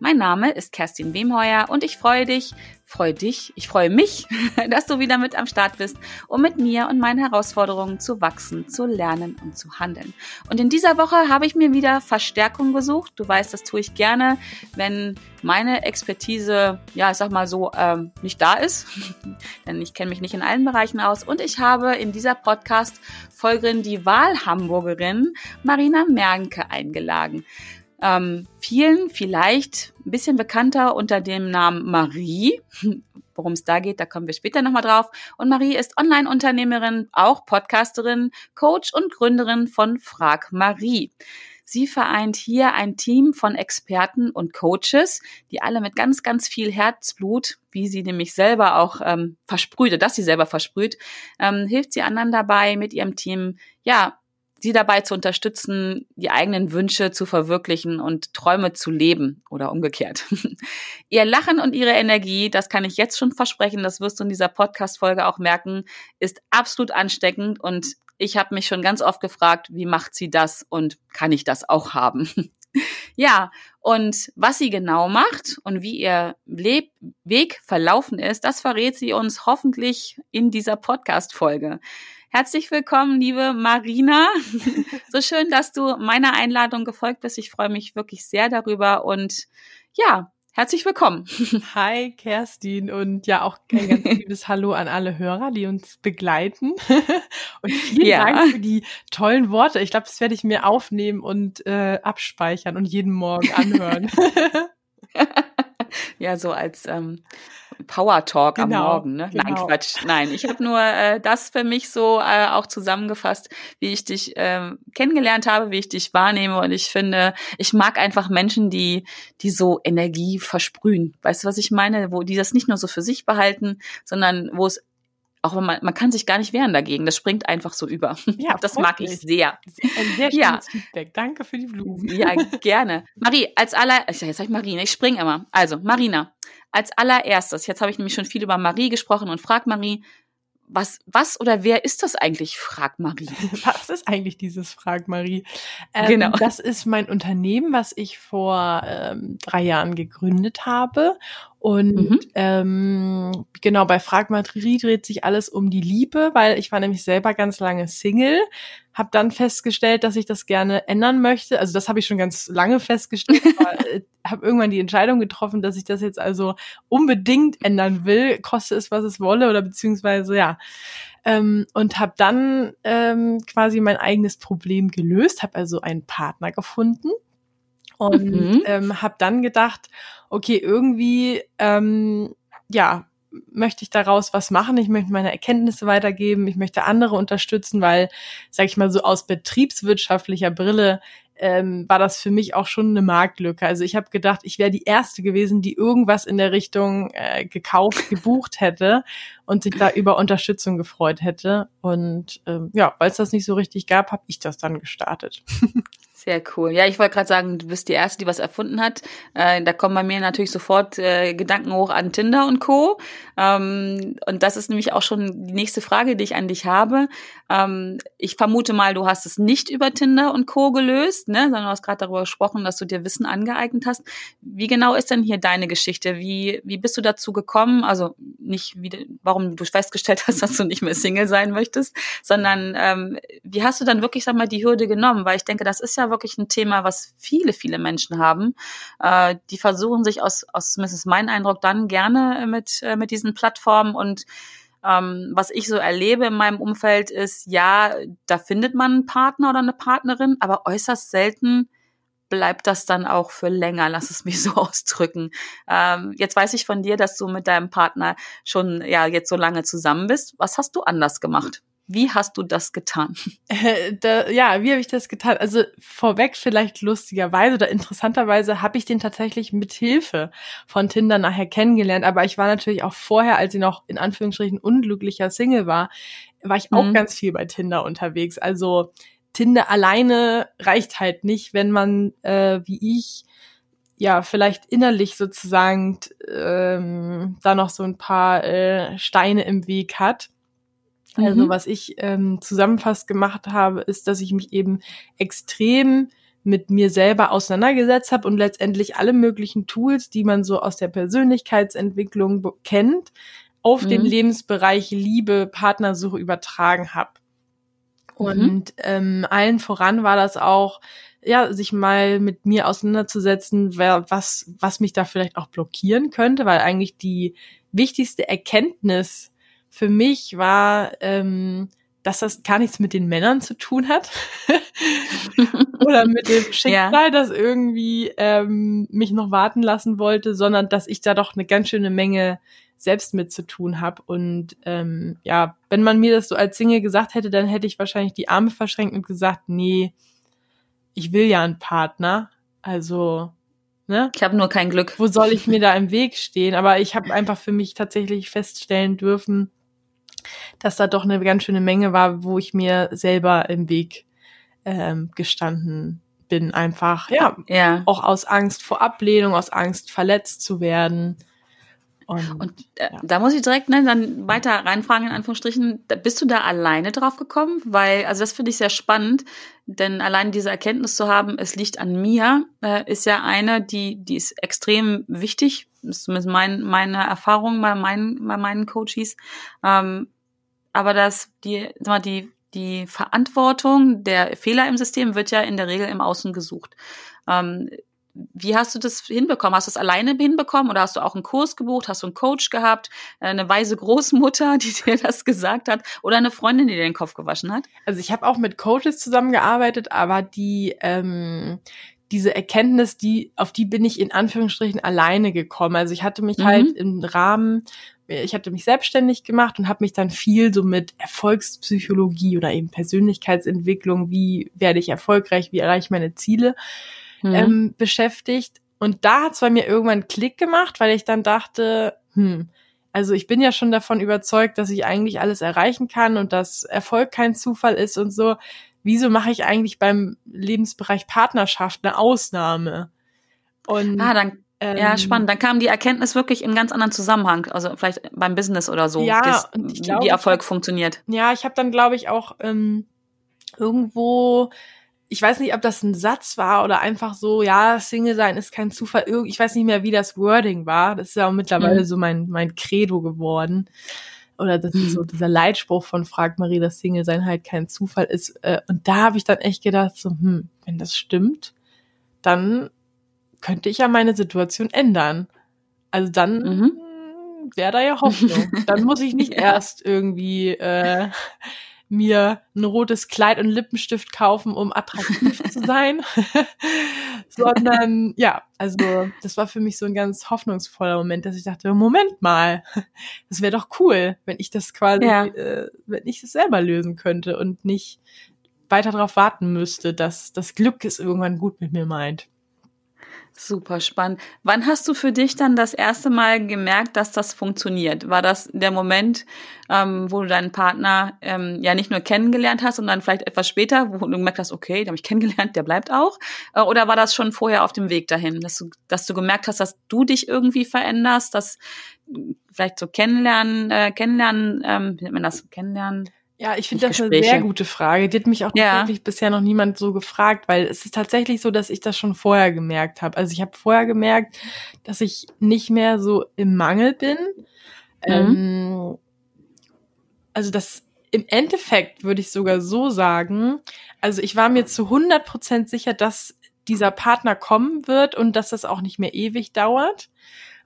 Mein Name ist Kerstin Wemheuer und ich freue dich, freue dich, ich freue mich, dass du wieder mit am Start bist, um mit mir und meinen Herausforderungen zu wachsen, zu lernen und zu handeln. Und in dieser Woche habe ich mir wieder Verstärkung gesucht. Du weißt, das tue ich gerne, wenn meine Expertise, ja, ich sag mal so, ähm, nicht da ist, denn ich kenne mich nicht in allen Bereichen aus. Und ich habe in dieser Podcast-Folgerin die Wahlhamburgerin Marina Mernke eingeladen. Ähm, vielen vielleicht ein bisschen bekannter unter dem Namen Marie. Worum es da geht, da kommen wir später nochmal drauf. Und Marie ist Online-Unternehmerin, auch Podcasterin, Coach und Gründerin von Frag Marie. Sie vereint hier ein Team von Experten und Coaches, die alle mit ganz, ganz viel Herzblut, wie sie nämlich selber auch ähm, versprüht, dass sie selber versprüht, ähm, hilft sie anderen dabei, mit ihrem Team, ja, sie dabei zu unterstützen, die eigenen Wünsche zu verwirklichen und Träume zu leben oder umgekehrt. Ihr Lachen und ihre Energie, das kann ich jetzt schon versprechen, das wirst du in dieser Podcast-Folge auch merken, ist absolut ansteckend und ich habe mich schon ganz oft gefragt, wie macht sie das und kann ich das auch haben? ja, und was sie genau macht und wie ihr Leb Weg verlaufen ist, das verrät sie uns hoffentlich in dieser Podcast-Folge. Herzlich willkommen, liebe Marina. so schön, dass du meiner Einladung gefolgt bist. Ich freue mich wirklich sehr darüber und ja, herzlich willkommen. Hi, Kerstin und ja auch ein ganz liebes Hallo an alle Hörer, die uns begleiten. und vielen ja. Dank für die tollen Worte. Ich glaube, das werde ich mir aufnehmen und äh, abspeichern und jeden Morgen anhören. ja, so als ähm, Power Talk genau, am Morgen. Ne? Genau. Nein, Quatsch. Nein, ich habe nur äh, das für mich so äh, auch zusammengefasst, wie ich dich äh, kennengelernt habe, wie ich dich wahrnehme. Und ich finde, ich mag einfach Menschen, die, die so Energie versprühen. Weißt du, was ich meine? Wo die das nicht nur so für sich behalten, sondern wo es auch man, man kann sich gar nicht wehren dagegen. Das springt einfach so über. Ja, das mag ich sehr. Ein sehr ja. Feedback. Danke für die Blumen. Ja, gerne. Marie, als aller, jetzt sag ich Marina, ich spring immer. Also, Marina, als allererstes, jetzt habe ich nämlich schon viel über Marie gesprochen und frag Marie, was, was oder wer ist das eigentlich? Frag Marie. Was ist eigentlich dieses Frag Marie? Ähm, genau. Das ist mein Unternehmen, was ich vor ähm, drei Jahren gegründet habe. Und mhm. ähm, genau, bei Frag Marie dreht sich alles um die Liebe, weil ich war nämlich selber ganz lange Single, habe dann festgestellt, dass ich das gerne ändern möchte. Also das habe ich schon ganz lange festgestellt, aber äh, habe irgendwann die Entscheidung getroffen, dass ich das jetzt also unbedingt ändern will, koste es, was es wolle, oder beziehungsweise ja. Ähm, und habe dann ähm, quasi mein eigenes Problem gelöst, habe also einen Partner gefunden und mhm. ähm, habe dann gedacht, okay, irgendwie, ähm, ja, möchte ich daraus was machen, ich möchte meine Erkenntnisse weitergeben, ich möchte andere unterstützen, weil, sag ich mal so aus betriebswirtschaftlicher Brille ähm, war das für mich auch schon eine Marktlücke. Also ich habe gedacht, ich wäre die erste gewesen, die irgendwas in der Richtung äh, gekauft, gebucht hätte und sich da über Unterstützung gefreut hätte. Und ähm, ja, weil es das nicht so richtig gab, habe ich das dann gestartet. Sehr cool. Ja, ich wollte gerade sagen, du bist die Erste, die was erfunden hat. Äh, da kommen bei mir natürlich sofort äh, Gedanken hoch an Tinder und Co. Ähm, und das ist nämlich auch schon die nächste Frage, die ich an dich habe. Ähm, ich vermute mal, du hast es nicht über Tinder und Co. gelöst, ne? sondern du hast gerade darüber gesprochen, dass du dir Wissen angeeignet hast. Wie genau ist denn hier deine Geschichte? Wie, wie bist du dazu gekommen? Also nicht, wie, warum du festgestellt hast, dass du nicht mehr Single sein möchtest, sondern ähm, wie hast du dann wirklich, sag mal, die Hürde genommen? Weil ich denke, das ist ja wirklich ein Thema, was viele, viele Menschen haben. Äh, die versuchen sich aus, aus zumindest mein Eindruck dann gerne mit, äh, mit diesen Plattformen und ähm, was ich so erlebe in meinem Umfeld ist, ja, da findet man einen Partner oder eine Partnerin, aber äußerst selten bleibt das dann auch für länger, lass es mich so ausdrücken. Ähm, jetzt weiß ich von dir, dass du mit deinem Partner schon ja jetzt so lange zusammen bist. Was hast du anders gemacht? Wie hast du das getan? Äh, da, ja, wie habe ich das getan? Also vorweg vielleicht lustigerweise oder interessanterweise habe ich den tatsächlich mit Hilfe von Tinder nachher kennengelernt. Aber ich war natürlich auch vorher, als ich noch in Anführungsstrichen unglücklicher Single war, war ich auch mhm. ganz viel bei Tinder unterwegs. Also Tinder alleine reicht halt nicht, wenn man äh, wie ich ja vielleicht innerlich sozusagen ähm, da noch so ein paar äh, Steine im Weg hat Also mhm. was ich ähm, zusammenfasst gemacht habe, ist, dass ich mich eben extrem mit mir selber auseinandergesetzt habe und letztendlich alle möglichen Tools, die man so aus der Persönlichkeitsentwicklung kennt, auf mhm. den Lebensbereich Liebe, Partnersuche übertragen habe. Mhm. Und ähm, allen voran war das auch, ja, sich mal mit mir auseinanderzusetzen, wer, was, was mich da vielleicht auch blockieren könnte, weil eigentlich die wichtigste Erkenntnis für mich war, ähm, dass das gar nichts mit den Männern zu tun hat oder mit dem Schicksal, ja. das irgendwie ähm, mich noch warten lassen wollte, sondern dass ich da doch eine ganz schöne Menge selbst mit zu tun habe. Und ähm, ja, wenn man mir das so als Single gesagt hätte, dann hätte ich wahrscheinlich die Arme verschränkt und gesagt, nee, ich will ja einen Partner. Also, ne? Ich habe nur kein Glück. Wo soll ich mir da im Weg stehen? Aber ich habe einfach für mich tatsächlich feststellen dürfen, dass da doch eine ganz schöne Menge war, wo ich mir selber im Weg ähm, gestanden bin. Einfach, ja, ja, auch aus Angst vor Ablehnung, aus Angst verletzt zu werden. Und, und äh, ja. da muss ich direkt ne, dann weiter reinfragen, in Anführungsstrichen, bist du da alleine drauf gekommen? Weil, also das finde ich sehr spannend, denn allein diese Erkenntnis zu haben, es liegt an mir, äh, ist ja eine, die, die ist extrem wichtig, das ist zumindest mein, meine Erfahrung bei meinen, bei meinen Coaches. Ähm, aber dass die, sag mal, die, die Verantwortung der Fehler im System wird ja in der Regel im Außen gesucht. Ähm, wie hast du das hinbekommen? Hast du es alleine hinbekommen oder hast du auch einen Kurs gebucht? Hast du einen Coach gehabt? Äh, eine weise Großmutter, die dir das gesagt hat? Oder eine Freundin, die dir den Kopf gewaschen hat? Also ich habe auch mit Coaches zusammengearbeitet, aber die ähm, diese Erkenntnis, die auf die bin ich in Anführungsstrichen alleine gekommen. Also ich hatte mich mhm. halt im Rahmen ich hatte mich selbstständig gemacht und habe mich dann viel so mit Erfolgspsychologie oder eben Persönlichkeitsentwicklung, wie werde ich erfolgreich, wie erreiche ich meine Ziele mhm. ähm, beschäftigt. Und da hat es bei mir irgendwann einen Klick gemacht, weil ich dann dachte, hm, also ich bin ja schon davon überzeugt, dass ich eigentlich alles erreichen kann und dass Erfolg kein Zufall ist und so. Wieso mache ich eigentlich beim Lebensbereich Partnerschaft eine Ausnahme? Und ah, dann ähm, ja, spannend. Dann kam die Erkenntnis wirklich in ganz anderen Zusammenhang, also vielleicht beim Business oder so, ja, das, glaub, wie Erfolg funktioniert. Ja, ich habe dann, glaube ich, auch ähm, irgendwo ich weiß nicht, ob das ein Satz war oder einfach so, ja, Single sein ist kein Zufall. Ich weiß nicht mehr, wie das Wording war. Das ist ja auch mittlerweile mhm. so mein, mein Credo geworden. Oder das ist so dieser Leitspruch von Frag Marie, dass Single sein halt kein Zufall ist. Äh, und da habe ich dann echt gedacht, so, hm, wenn das stimmt, dann könnte ich ja meine Situation ändern. Also dann mhm. wäre da ja Hoffnung. dann muss ich nicht ja. erst irgendwie äh, mir ein rotes Kleid und Lippenstift kaufen, um attraktiv zu sein, sondern ja, also das war für mich so ein ganz hoffnungsvoller Moment, dass ich dachte, Moment mal, das wäre doch cool, wenn ich das quasi, ja. äh, wenn ich das selber lösen könnte und nicht weiter darauf warten müsste, dass das Glück es irgendwann gut mit mir meint. Super spannend. Wann hast du für dich dann das erste Mal gemerkt, dass das funktioniert? War das der Moment, ähm, wo du deinen Partner ähm, ja nicht nur kennengelernt hast, sondern vielleicht etwas später, wo du gemerkt hast, okay, den habe ich kennengelernt, der bleibt auch? Äh, oder war das schon vorher auf dem Weg dahin, dass du, dass du gemerkt hast, dass du dich irgendwie veränderst, dass vielleicht so kennenlernen, äh, kennenlernen, ähm, wie nennt man das, kennenlernen? Ja, ich finde das Gespräche. eine sehr gute Frage. Die hat mich auch ja. wirklich bisher noch niemand so gefragt, weil es ist tatsächlich so, dass ich das schon vorher gemerkt habe. Also ich habe vorher gemerkt, dass ich nicht mehr so im Mangel bin. Mhm. Ähm, also das im Endeffekt würde ich sogar so sagen, also ich war mir zu 100 Prozent sicher, dass dieser Partner kommen wird und dass das auch nicht mehr ewig dauert.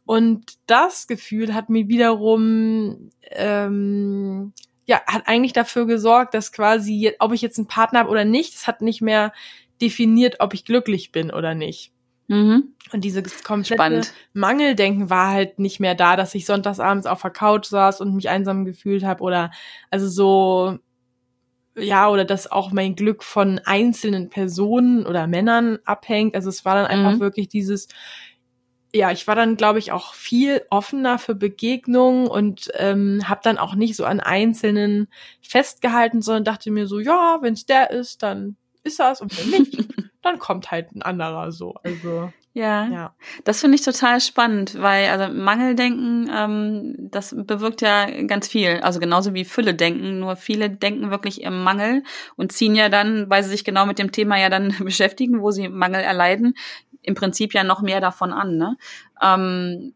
Und das Gefühl hat mir wiederum ähm, ja, hat eigentlich dafür gesorgt, dass quasi, ob ich jetzt einen Partner habe oder nicht, es hat nicht mehr definiert, ob ich glücklich bin oder nicht. Mhm. Und dieses komplette Spannend. Mangeldenken war halt nicht mehr da, dass ich sonntagsabends auf der Couch saß und mich einsam gefühlt habe oder also so ja oder dass auch mein Glück von einzelnen Personen oder Männern abhängt. Also es war dann einfach mhm. wirklich dieses ja, ich war dann, glaube ich, auch viel offener für Begegnungen und ähm, habe dann auch nicht so an Einzelnen festgehalten, sondern dachte mir so, ja, wenn es der ist, dann ist das und wenn nicht, dann kommt halt ein anderer so. Also Ja, ja. das finde ich total spannend, weil also Mangeldenken, ähm, das bewirkt ja ganz viel. Also genauso wie Fülle denken, nur viele denken wirklich im Mangel und ziehen ja dann, weil sie sich genau mit dem Thema ja dann beschäftigen, wo sie Mangel erleiden, im Prinzip ja noch mehr davon an. Ne? Ähm,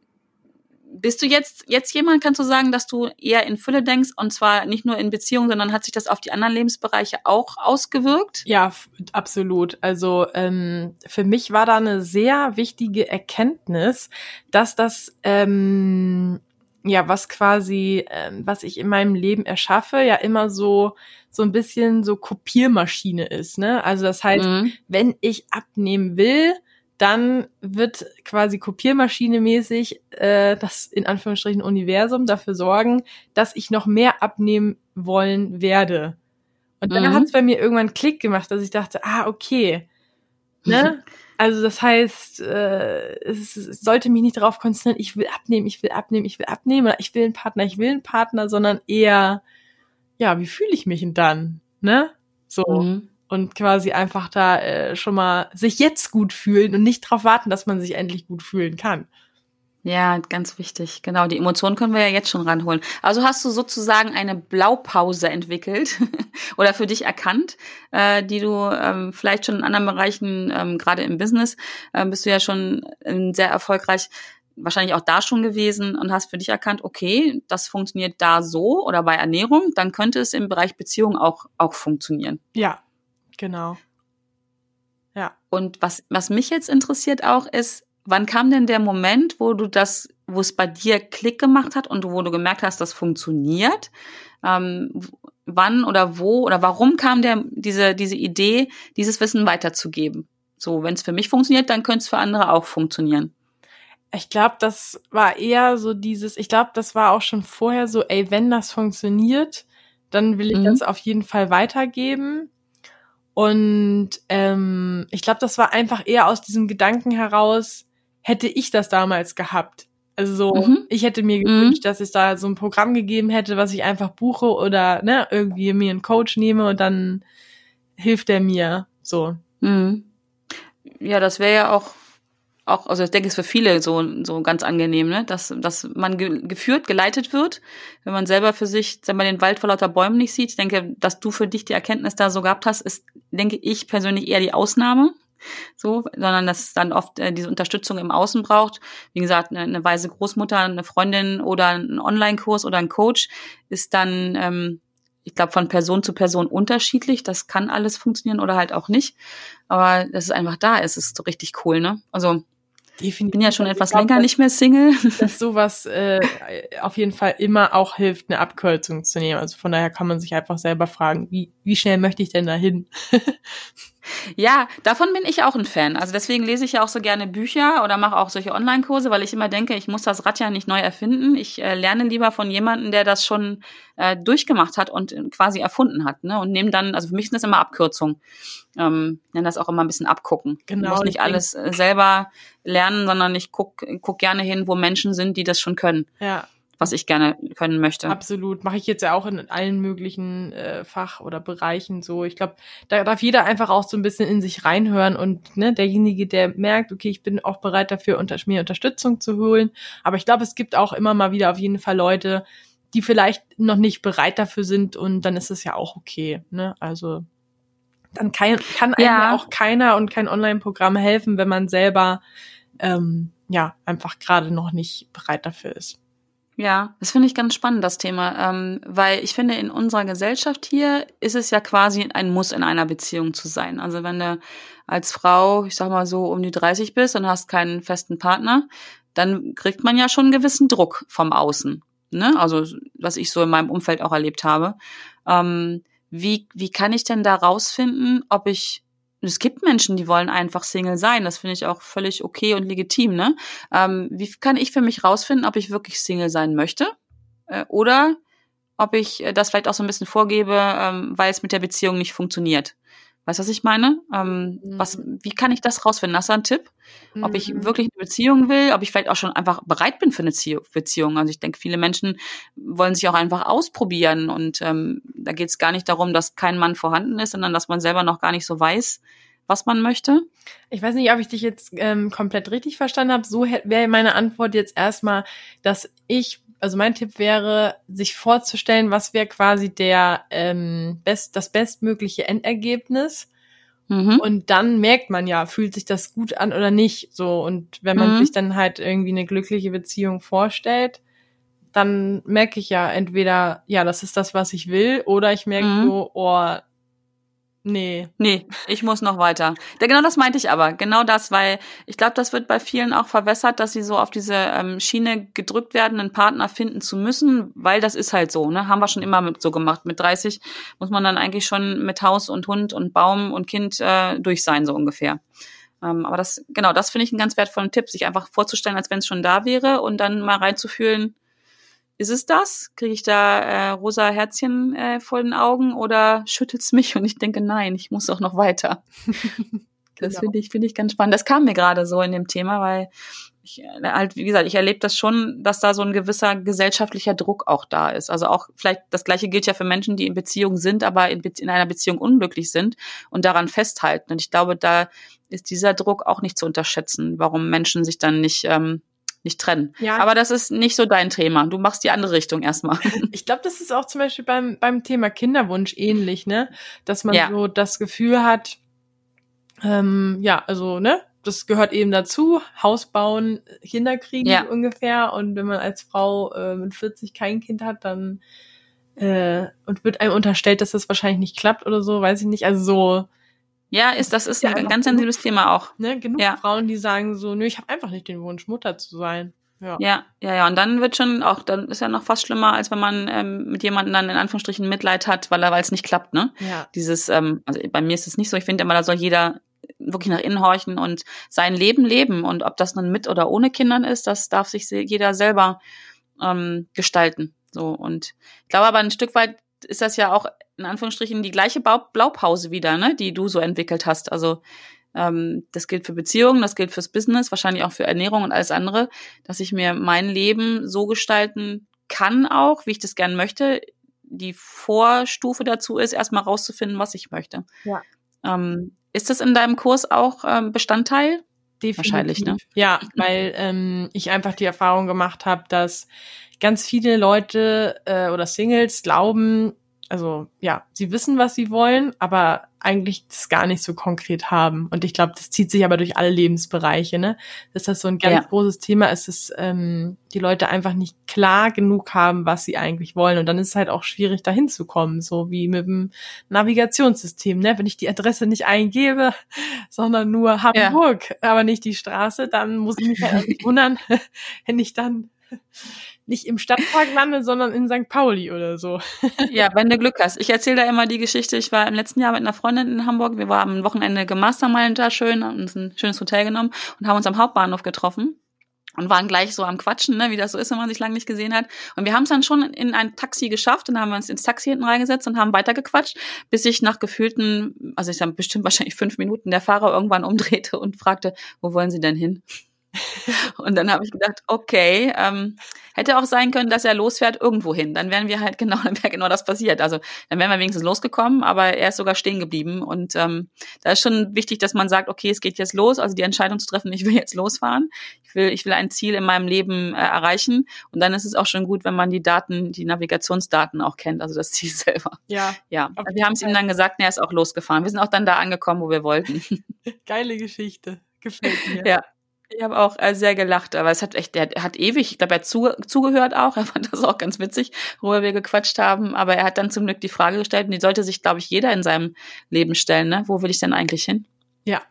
bist du jetzt, jetzt jemand, kannst du sagen, dass du eher in Fülle denkst und zwar nicht nur in Beziehungen, sondern hat sich das auf die anderen Lebensbereiche auch ausgewirkt? Ja, absolut. Also ähm, für mich war da eine sehr wichtige Erkenntnis, dass das ähm, ja, was quasi, ähm, was ich in meinem Leben erschaffe, ja immer so so ein bisschen so Kopiermaschine ist, ne? Also das heißt, mhm. wenn ich abnehmen will, dann wird quasi Kopiermaschine mäßig äh, das in Anführungsstrichen Universum dafür sorgen, dass ich noch mehr abnehmen wollen werde. Und dann mhm. hat es bei mir irgendwann Klick gemacht, dass ich dachte, ah, okay. Ne? Also das heißt, äh, es, es sollte mich nicht darauf konzentrieren, ich will abnehmen, ich will abnehmen, ich will abnehmen, oder ich will einen Partner, ich will einen Partner, sondern eher, ja, wie fühle ich mich denn dann? Ne? So. Mhm und quasi einfach da äh, schon mal sich jetzt gut fühlen und nicht darauf warten, dass man sich endlich gut fühlen kann. Ja, ganz wichtig. Genau, die Emotionen können wir ja jetzt schon ranholen. Also hast du sozusagen eine Blaupause entwickelt oder für dich erkannt, äh, die du ähm, vielleicht schon in anderen Bereichen, ähm, gerade im Business, äh, bist du ja schon äh, sehr erfolgreich, wahrscheinlich auch da schon gewesen und hast für dich erkannt, okay, das funktioniert da so oder bei Ernährung, dann könnte es im Bereich Beziehung auch, auch funktionieren. Ja, Genau. Ja. Und was, was mich jetzt interessiert auch ist, wann kam denn der Moment, wo du das, wo es bei dir Klick gemacht hat und wo du gemerkt hast, das funktioniert? Ähm, wann oder wo oder warum kam der, diese, diese Idee, dieses Wissen weiterzugeben? So, wenn es für mich funktioniert, dann könnte es für andere auch funktionieren. Ich glaube, das war eher so dieses, ich glaube, das war auch schon vorher so, ey, wenn das funktioniert, dann will ich mhm. das auf jeden Fall weitergeben. Und ähm, ich glaube, das war einfach eher aus diesem Gedanken heraus, hätte ich das damals gehabt. Also so, mhm. ich hätte mir mhm. gewünscht, mhm. dass es da so ein Programm gegeben hätte, was ich einfach buche oder ne, irgendwie mir einen Coach nehme und dann hilft er mir. So. Mhm. Ja, das wäre ja auch auch, also ich denke, es ist für viele so, so ganz angenehm, ne? dass, dass man ge geführt, geleitet wird, wenn man selber für sich, wenn man den Wald vor lauter Bäumen nicht sieht. Ich denke, dass du für dich die Erkenntnis da so gehabt hast, ist, denke ich persönlich eher die Ausnahme. So, sondern dass es dann oft äh, diese Unterstützung im Außen braucht. Wie gesagt, eine, eine weise Großmutter, eine Freundin oder ein Online-Kurs oder ein Coach ist dann, ähm, ich glaube, von Person zu Person unterschiedlich. Das kann alles funktionieren oder halt auch nicht. Aber dass es einfach da ist, ist so richtig cool, ne? Also Definitiv. Ich bin ja schon etwas glaub, länger nicht mehr Single. Dass sowas äh, auf jeden Fall immer auch hilft, eine Abkürzung zu nehmen. Also von daher kann man sich einfach selber fragen, wie, wie schnell möchte ich denn dahin? Ja, davon bin ich auch ein Fan. Also deswegen lese ich ja auch so gerne Bücher oder mache auch solche Online-Kurse, weil ich immer denke, ich muss das Rad ja nicht neu erfinden. Ich äh, lerne lieber von jemandem, der das schon äh, durchgemacht hat und quasi erfunden hat. Ne? Und nehme dann, also für mich sind das immer Abkürzungen. Ähm, nenne das auch immer ein bisschen abgucken. Genau. Ich muss nicht alles äh, selber lernen, sondern ich guck, guck gerne hin, wo Menschen sind, die das schon können. Ja was ich gerne können möchte. Absolut. Mache ich jetzt ja auch in allen möglichen äh, Fach- oder Bereichen so. Ich glaube, da darf jeder einfach auch so ein bisschen in sich reinhören und ne, derjenige, der merkt, okay, ich bin auch bereit dafür, unter, mir Unterstützung zu holen. Aber ich glaube, es gibt auch immer mal wieder auf jeden Fall Leute, die vielleicht noch nicht bereit dafür sind und dann ist es ja auch okay. Ne? Also dann kann, kann einem ja. auch keiner und kein Online-Programm helfen, wenn man selber ähm, ja einfach gerade noch nicht bereit dafür ist. Ja, das finde ich ganz spannend, das Thema, ähm, weil ich finde, in unserer Gesellschaft hier ist es ja quasi ein Muss, in einer Beziehung zu sein. Also wenn du als Frau, ich sag mal so, um die 30 bist und hast keinen festen Partner, dann kriegt man ja schon einen gewissen Druck vom Außen. Ne? Also was ich so in meinem Umfeld auch erlebt habe. Ähm, wie, wie kann ich denn da rausfinden, ob ich es gibt Menschen, die wollen einfach Single sein. Das finde ich auch völlig okay und legitim. Ne? Ähm, wie kann ich für mich rausfinden, ob ich wirklich Single sein möchte? Äh, oder ob ich äh, das vielleicht auch so ein bisschen vorgebe, ähm, weil es mit der Beziehung nicht funktioniert. Weißt du, was ich meine? Ähm, mhm. was, wie kann ich das rausfinden? Hast du einen Tipp? Mhm. Ob ich mhm. wirklich eine Beziehung will, ob ich vielleicht auch schon einfach bereit bin für eine Beziehung. Also ich denke, viele Menschen wollen sich auch einfach ausprobieren und ähm, da geht es gar nicht darum, dass kein Mann vorhanden ist, sondern dass man selber noch gar nicht so weiß, was man möchte? Ich weiß nicht, ob ich dich jetzt ähm, komplett richtig verstanden habe. So wäre meine Antwort jetzt erstmal, dass ich, also mein Tipp wäre, sich vorzustellen, was wäre quasi der ähm, best, das bestmögliche Endergebnis. Mhm. Und dann merkt man ja, fühlt sich das gut an oder nicht. So und wenn man mhm. sich dann halt irgendwie eine glückliche Beziehung vorstellt, dann merke ich ja entweder, ja, das ist das, was ich will, oder ich merke mhm. so, oh, Nee. Nee, ich muss noch weiter. Ja, genau das meinte ich aber. Genau das, weil ich glaube, das wird bei vielen auch verwässert, dass sie so auf diese ähm, Schiene gedrückt werden, einen Partner finden zu müssen, weil das ist halt so, ne? Haben wir schon immer mit, so gemacht. Mit 30 muss man dann eigentlich schon mit Haus und Hund und Baum und Kind äh, durch sein, so ungefähr. Ähm, aber das, genau, das finde ich einen ganz wertvollen Tipp, sich einfach vorzustellen, als wenn es schon da wäre und dann mal reinzufühlen, ist es das? Kriege ich da äh, rosa Herzchen äh, vor den Augen oder schüttelt's mich und ich denke, nein, ich muss doch noch weiter. das genau. finde ich, finde ich ganz spannend. Das kam mir gerade so in dem Thema, weil ich äh, halt, wie gesagt, ich erlebe das schon, dass da so ein gewisser gesellschaftlicher Druck auch da ist. Also auch vielleicht das gleiche gilt ja für Menschen, die in Beziehung sind, aber in, in einer Beziehung unglücklich sind und daran festhalten. Und ich glaube, da ist dieser Druck auch nicht zu unterschätzen, warum Menschen sich dann nicht ähm, nicht trennen. Ja. Aber das ist nicht so dein Thema. Du machst die andere Richtung erstmal. Ich glaube, das ist auch zum Beispiel beim, beim Thema Kinderwunsch ähnlich, ne? Dass man ja. so das Gefühl hat, ähm, ja, also, ne? Das gehört eben dazu. Haus bauen, Kinder kriegen ja. ungefähr. Und wenn man als Frau äh, mit 40 kein Kind hat, dann äh, und wird einem unterstellt, dass das wahrscheinlich nicht klappt oder so, weiß ich nicht. Also so, ja, ist das ist ja, ein ganz sensibles Thema auch. Ne, genug ja. Frauen, die sagen so, nö, ich habe einfach nicht den Wunsch, Mutter zu sein. Ja. ja, ja, ja. Und dann wird schon auch, dann ist ja noch fast schlimmer, als wenn man ähm, mit jemandem dann in Anführungsstrichen Mitleid hat, weil er, weil es nicht klappt, ne? Ja. Dieses, ähm, also bei mir ist es nicht so. Ich finde immer, da soll jeder wirklich nach innen horchen und sein Leben leben. Und ob das nun mit oder ohne Kindern ist, das darf sich jeder selber ähm, gestalten. So und ich glaube aber ein Stück weit ist das ja auch in Anführungsstrichen die gleiche Blaupause wieder, ne, die du so entwickelt hast. Also ähm, das gilt für Beziehungen, das gilt fürs Business, wahrscheinlich auch für Ernährung und alles andere, dass ich mir mein Leben so gestalten kann, auch wie ich das gern möchte. Die Vorstufe dazu ist, erstmal rauszufinden, was ich möchte. Ja. Ähm, ist das in deinem Kurs auch ähm, Bestandteil? Definitiv. Wahrscheinlich, ne? Ja, weil ähm, ich einfach die Erfahrung gemacht habe, dass ganz viele Leute äh, oder Singles glauben, also ja, sie wissen, was sie wollen, aber eigentlich das gar nicht so konkret haben. Und ich glaube, das zieht sich aber durch alle Lebensbereiche, ne? Dass das so ein ganz ja. großes Thema ist, dass ähm, die Leute einfach nicht klar genug haben, was sie eigentlich wollen. Und dann ist es halt auch schwierig, dahin zu kommen, so wie mit dem Navigationssystem, ne? Wenn ich die Adresse nicht eingebe, sondern nur Hamburg, ja. aber nicht die Straße, dann muss ich mich halt wundern, wenn ich dann nicht im Stadtpark lande, sondern in St. Pauli oder so. ja, wenn du Glück hast. Ich erzähle da immer die Geschichte. Ich war im letzten Jahr mit einer Freundin in Hamburg. Wir waren am Wochenende gemastermind da schön, haben uns ein schönes Hotel genommen und haben uns am Hauptbahnhof getroffen und waren gleich so am Quatschen, ne, wie das so ist, wenn man sich lange nicht gesehen hat. Und wir haben es dann schon in ein Taxi geschafft und haben uns ins Taxi hinten reingesetzt und haben weitergequatscht, bis ich nach gefühlten, also ich sag bestimmt wahrscheinlich fünf Minuten, der Fahrer irgendwann umdrehte und fragte, wo wollen Sie denn hin? Und dann habe ich gedacht, okay, ähm, hätte auch sein können, dass er losfährt irgendwo hin. Dann wären wir halt genau, dann wäre genau das passiert. Also dann wären wir wenigstens losgekommen, aber er ist sogar stehen geblieben. Und ähm, da ist schon wichtig, dass man sagt, okay, es geht jetzt los. Also die Entscheidung zu treffen, ich will jetzt losfahren. Ich will, ich will ein Ziel in meinem Leben äh, erreichen. Und dann ist es auch schon gut, wenn man die Daten, die Navigationsdaten auch kennt, also das Ziel selber. Ja. Ja. Wir haben es ihm dann gesagt, er ist auch losgefahren. Wir sind auch dann da angekommen, wo wir wollten. Geile Geschichte. Gefällt mir. Ja. Ich habe auch äh, sehr gelacht, aber es hat echt, der hat ewig, ich glaube, er hat zu, zugehört auch. Er fand das auch ganz witzig, worüber wir gequatscht haben. Aber er hat dann zum Glück die Frage gestellt und die sollte sich, glaube ich, jeder in seinem Leben stellen. Ne? Wo will ich denn eigentlich hin? Ja.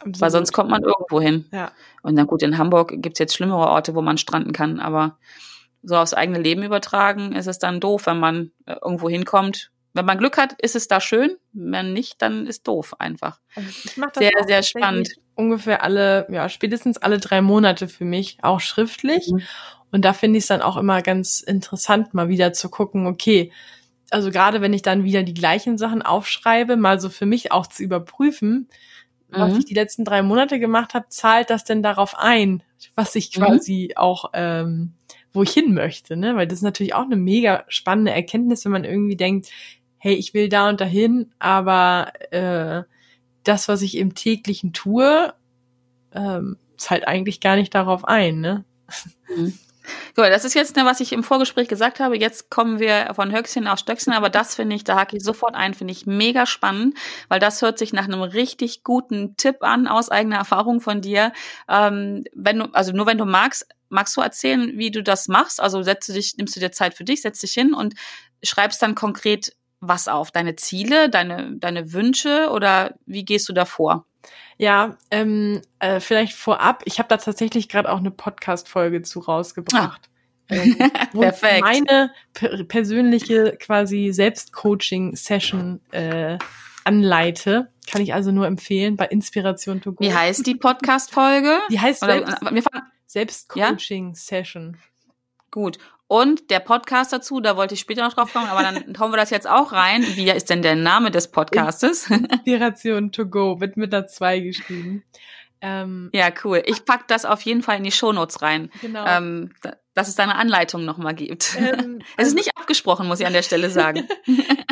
Absolut. Weil sonst kommt man irgendwo hin. Ja. Und dann gut, in Hamburg gibt's jetzt schlimmere Orte, wo man stranden kann, aber so aufs eigene Leben übertragen ist es dann doof, wenn man äh, irgendwo hinkommt, wenn man Glück hat, ist es da schön. Wenn nicht, dann ist doof einfach. Also sehr, sehr spannend. Ungefähr alle, ja, spätestens alle drei Monate für mich, auch schriftlich. Mhm. Und da finde ich es dann auch immer ganz interessant, mal wieder zu gucken, okay, also gerade wenn ich dann wieder die gleichen Sachen aufschreibe, mal so für mich auch zu überprüfen, mhm. was ich die letzten drei Monate gemacht habe, zahlt das denn darauf ein, was ich mhm. quasi mhm. auch ähm, wo ich hin möchte, ne? Weil das ist natürlich auch eine mega spannende Erkenntnis, wenn man irgendwie denkt, hey, ich will da und dahin, aber äh, das, was ich im täglichen tue, ähm, zahlt eigentlich gar nicht darauf ein, ne? Mhm. Gut, das ist jetzt, ne, was ich im Vorgespräch gesagt habe. Jetzt kommen wir von Höchstchen auf Stöckchen, aber das finde ich, da hake ich sofort ein, finde ich mega spannend, weil das hört sich nach einem richtig guten Tipp an aus eigener Erfahrung von dir. Ähm, wenn du, also nur wenn du magst, magst du erzählen, wie du das machst? Also setzt du dich, nimmst du dir Zeit für dich, setzt dich hin und schreibst dann konkret was auf? Deine Ziele, deine, deine Wünsche oder wie gehst du da vor? Ja, ähm, äh, vielleicht vorab, ich habe da tatsächlich gerade auch eine Podcast-Folge zu rausgebracht. Ah. Ähm, Perfekt. Meine per persönliche quasi Selbstcoaching-Session äh, anleite. Kann ich also nur empfehlen bei Inspiration to go. Wie heißt die Podcast-Folge? Die heißt Selbst Selbstcoaching-Session. Ja? Gut. Und der Podcast dazu, da wollte ich später noch drauf kommen, aber dann hauen wir das jetzt auch rein. Wie ist denn der Name des Podcastes? Inspiration to go, wird mit einer 2 geschrieben. Ähm, ja, cool. Ich pack das auf jeden Fall in die Shownotes rein. Genau. Ähm, dass es da eine Anleitung nochmal gibt. Ähm, es ist also nicht abgesprochen, muss ich an der Stelle sagen.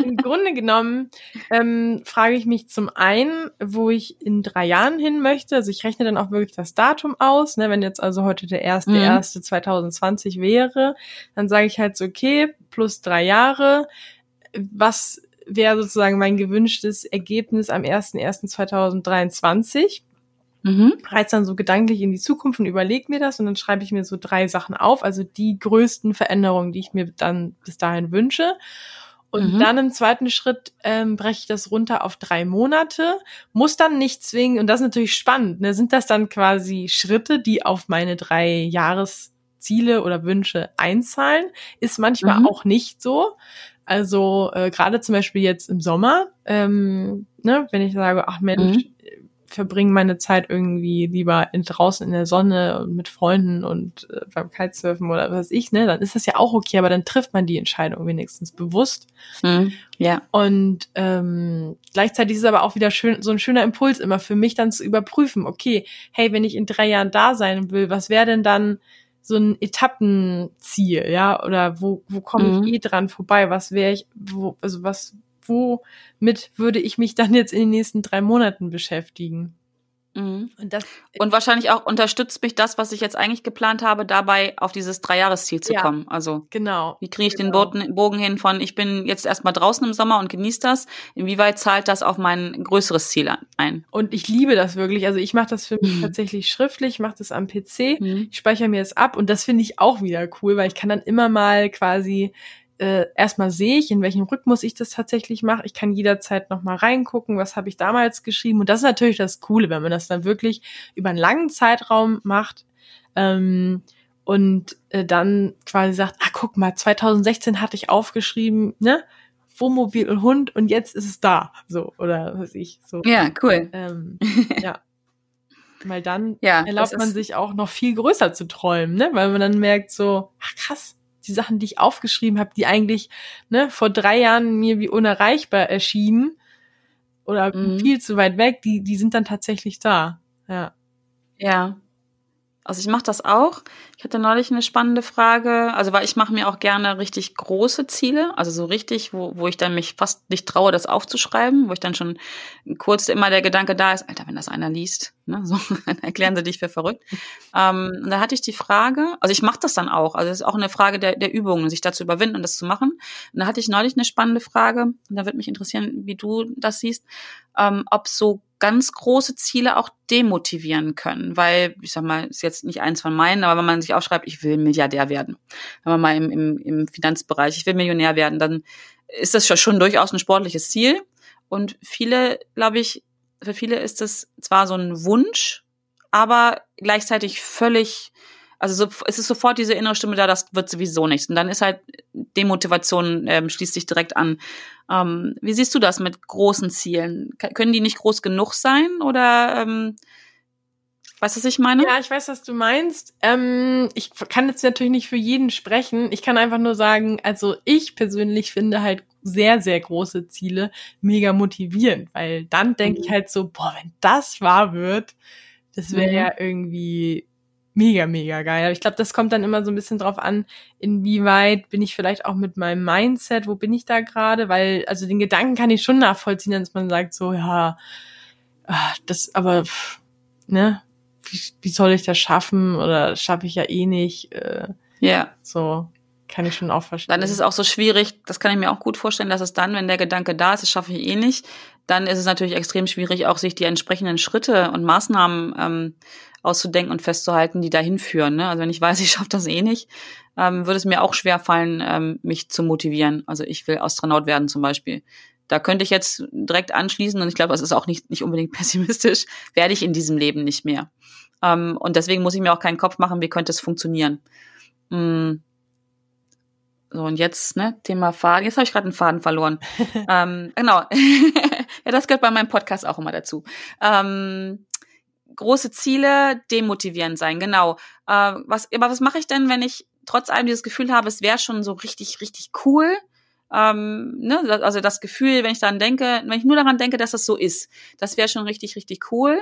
Im Grunde genommen ähm, frage ich mich zum einen, wo ich in drei Jahren hin möchte. Also ich rechne dann auch wirklich das Datum aus. Ne? Wenn jetzt also heute der erste, mhm. erste 2020 wäre, dann sage ich halt so, okay, plus drei Jahre. Was wäre sozusagen mein gewünschtes Ergebnis am 1.1.2023? Mhm. Reiz dann so gedanklich in die Zukunft und überlege mir das und dann schreibe ich mir so drei Sachen auf, also die größten Veränderungen, die ich mir dann bis dahin wünsche. Und mhm. dann im zweiten Schritt ähm, breche ich das runter auf drei Monate, muss dann nicht zwingen, und das ist natürlich spannend, ne, sind das dann quasi Schritte, die auf meine drei Jahresziele oder Wünsche einzahlen? Ist manchmal mhm. auch nicht so. Also äh, gerade zum Beispiel jetzt im Sommer, ähm, ne, wenn ich sage, ach Mensch, mhm verbringe meine Zeit irgendwie lieber in, draußen in der Sonne und mit Freunden und äh, beim Kitesurfen oder was weiß ich, ne, dann ist das ja auch okay, aber dann trifft man die Entscheidung wenigstens bewusst. Mhm, ja. Und ähm, gleichzeitig ist es aber auch wieder schön, so ein schöner Impuls immer für mich dann zu überprüfen, okay, hey, wenn ich in drei Jahren da sein will, was wäre denn dann so ein Etappenziel, ja, oder wo, wo komme mhm. ich eh dran vorbei, was wäre ich, wo, also was, womit würde ich mich dann jetzt in den nächsten drei Monaten beschäftigen? Mhm. Und, das, und wahrscheinlich auch unterstützt mich das, was ich jetzt eigentlich geplant habe, dabei auf dieses Dreijahresziel zu ja, kommen. Also genau. Wie kriege ich genau. den Bogen hin von, ich bin jetzt erstmal draußen im Sommer und genieße das. Inwieweit zahlt das auf mein größeres Ziel ein? Und ich liebe das wirklich. Also ich mache das für mich mhm. tatsächlich schriftlich, ich mache das am PC, mhm. ich speichere mir das ab und das finde ich auch wieder cool, weil ich kann dann immer mal quasi äh, erstmal sehe ich, in welchem Rhythmus ich das tatsächlich mache. Ich kann jederzeit noch mal reingucken, was habe ich damals geschrieben. Und das ist natürlich das Coole, wenn man das dann wirklich über einen langen Zeitraum macht ähm, und äh, dann quasi sagt, ah, guck mal, 2016 hatte ich aufgeschrieben, ne? Wohnmobil und Hund und jetzt ist es da. So, oder was ich so. Ja, cool. Ähm, ja. Weil dann ja, erlaubt man sich auch noch viel größer zu träumen, ne? Weil man dann merkt so, ach krass, die Sachen, die ich aufgeschrieben habe, die eigentlich ne, vor drei Jahren mir wie unerreichbar erschienen oder mhm. viel zu weit weg, die, die sind dann tatsächlich da. Ja. Ja. Also ich mache das auch. Ich hatte neulich eine spannende Frage, also weil ich mache mir auch gerne richtig große Ziele, also so richtig, wo, wo ich dann mich fast nicht traue, das aufzuschreiben, wo ich dann schon kurz immer der Gedanke da ist, Alter, wenn das einer liest, ne, so, dann erklären sie dich für verrückt. Ähm, und da hatte ich die Frage, also ich mache das dann auch, also es ist auch eine Frage der, der Übung, sich dazu überwinden und das zu machen. Und da hatte ich neulich eine spannende Frage, und da würde mich interessieren, wie du das siehst, ähm, ob so ganz große Ziele auch demotivieren können, weil, ich sag mal, ist jetzt nicht eins von meinen, aber wenn man sich aufschreibt, ich will Milliardär werden, wenn man mal im, im, im Finanzbereich, ich will Millionär werden, dann ist das schon durchaus ein sportliches Ziel. Und viele, glaube ich, für viele ist es zwar so ein Wunsch, aber gleichzeitig völlig also so, es ist sofort diese innere Stimme da, das wird sowieso nichts. Und dann ist halt Demotivation ähm, schließt sich direkt an. Ähm, wie siehst du das mit großen Zielen? K können die nicht groß genug sein oder ähm, Weißt du, was ich meine? Ja, ich weiß, was du meinst. Ähm, ich kann jetzt natürlich nicht für jeden sprechen. Ich kann einfach nur sagen, also ich persönlich finde halt sehr, sehr große Ziele mega motivierend, weil dann denke mhm. ich halt so, boah, wenn das wahr wird, das wäre mhm. ja irgendwie mega, mega geil. Aber ich glaube, das kommt dann immer so ein bisschen drauf an, inwieweit bin ich vielleicht auch mit meinem Mindset, wo bin ich da gerade? Weil, also den Gedanken kann ich schon nachvollziehen, dass man sagt so, ja, ach, das, aber, ne, wie, wie soll ich das schaffen oder schaffe ich ja eh nicht. Äh, ja. So, kann ich schon auch verstehen. Dann ist es auch so schwierig, das kann ich mir auch gut vorstellen, dass es dann, wenn der Gedanke da ist, das schaffe ich eh nicht, dann ist es natürlich extrem schwierig, auch sich die entsprechenden Schritte und Maßnahmen ähm, auszudenken und festzuhalten, die dahin führen. Ne? Also wenn ich weiß, ich schaffe das eh nicht, ähm, würde es mir auch schwer fallen, ähm, mich zu motivieren. Also ich will Astronaut werden zum Beispiel. Da könnte ich jetzt direkt anschließen und ich glaube, das ist auch nicht, nicht unbedingt pessimistisch, werde ich in diesem Leben nicht mehr. Ähm, und deswegen muss ich mir auch keinen Kopf machen, wie könnte es funktionieren. Mm. So, und jetzt, ne, Thema Faden. Jetzt habe ich gerade einen Faden verloren. ähm, genau. ja, das gehört bei meinem Podcast auch immer dazu. Ähm, große Ziele demotivierend sein, genau. Äh, was, aber was mache ich denn, wenn ich trotz allem dieses Gefühl habe, es wäre schon so richtig, richtig cool? Ähm, ne, also das Gefühl, wenn ich daran denke, wenn ich nur daran denke, dass das so ist, das wäre schon richtig, richtig cool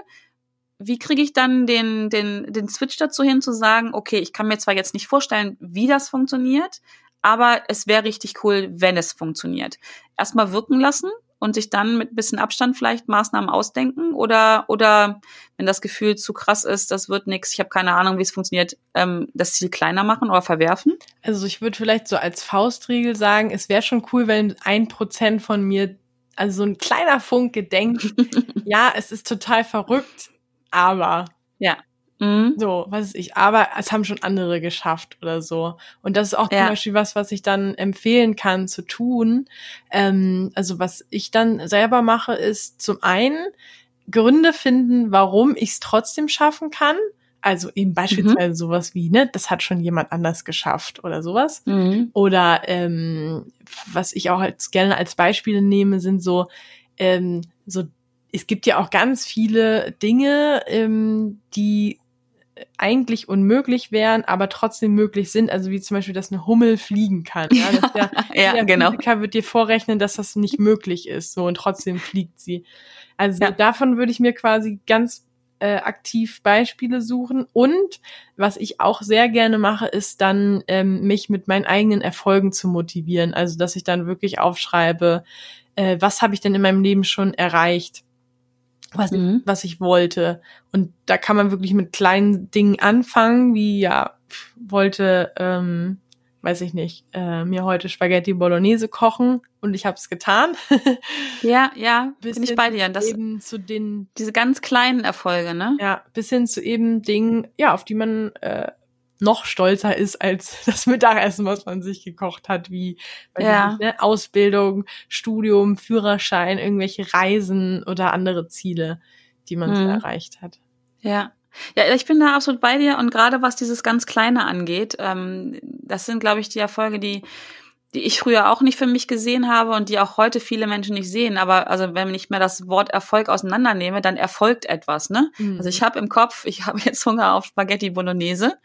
wie kriege ich dann den, den, den Switch dazu hin zu sagen, okay, ich kann mir zwar jetzt nicht vorstellen, wie das funktioniert, aber es wäre richtig cool, wenn es funktioniert. Erstmal wirken lassen und sich dann mit bisschen Abstand vielleicht Maßnahmen ausdenken oder oder wenn das Gefühl zu krass ist, das wird nichts, ich habe keine Ahnung, wie es funktioniert, ähm, das Ziel kleiner machen oder verwerfen? Also ich würde vielleicht so als Faustregel sagen, es wäre schon cool, wenn ein Prozent von mir, also so ein kleiner Funke denkt, ja, es ist total verrückt, aber. Ja. Mhm. So, was ist ich, aber es haben schon andere geschafft oder so. Und das ist auch ja. zum Beispiel was, was ich dann empfehlen kann zu tun. Ähm, also was ich dann selber mache, ist zum einen Gründe finden, warum ich es trotzdem schaffen kann. Also eben beispielsweise mhm. sowas wie, ne, das hat schon jemand anders geschafft oder sowas. Mhm. Oder ähm, was ich auch als gerne als Beispiele nehme, sind so ähm, so es gibt ja auch ganz viele Dinge, ähm, die eigentlich unmöglich wären, aber trotzdem möglich sind. Also wie zum Beispiel, dass eine Hummel fliegen kann. Ja, der, ja der genau. Physiker wird dir vorrechnen, dass das nicht möglich ist. So und trotzdem fliegt sie. Also ja. davon würde ich mir quasi ganz äh, aktiv Beispiele suchen. Und was ich auch sehr gerne mache, ist dann ähm, mich mit meinen eigenen Erfolgen zu motivieren. Also dass ich dann wirklich aufschreibe, äh, was habe ich denn in meinem Leben schon erreicht was, mhm. was ich wollte. Und da kann man wirklich mit kleinen Dingen anfangen, wie ja, wollte, ähm, weiß ich nicht, äh, mir heute Spaghetti Bolognese kochen und ich habe es getan. ja, ja, bin ich bei dir. Das, eben zu den diese ganz kleinen Erfolge, ne? Ja, bis hin zu eben Dingen, ja, auf die man äh, noch stolzer ist als das Mittagessen, was man sich gekocht hat, wie ja. nicht, ne? Ausbildung, Studium, Führerschein, irgendwelche Reisen oder andere Ziele, die man mhm. so erreicht hat. Ja. Ja, ich bin da absolut bei dir und gerade was dieses ganz Kleine angeht, ähm, das sind, glaube ich, die Erfolge, die die ich früher auch nicht für mich gesehen habe und die auch heute viele Menschen nicht sehen. Aber also wenn ich mir das Wort Erfolg auseinandernehme, dann erfolgt etwas. Ne? Mhm. Also ich habe im Kopf, ich habe jetzt Hunger auf Spaghetti Bolognese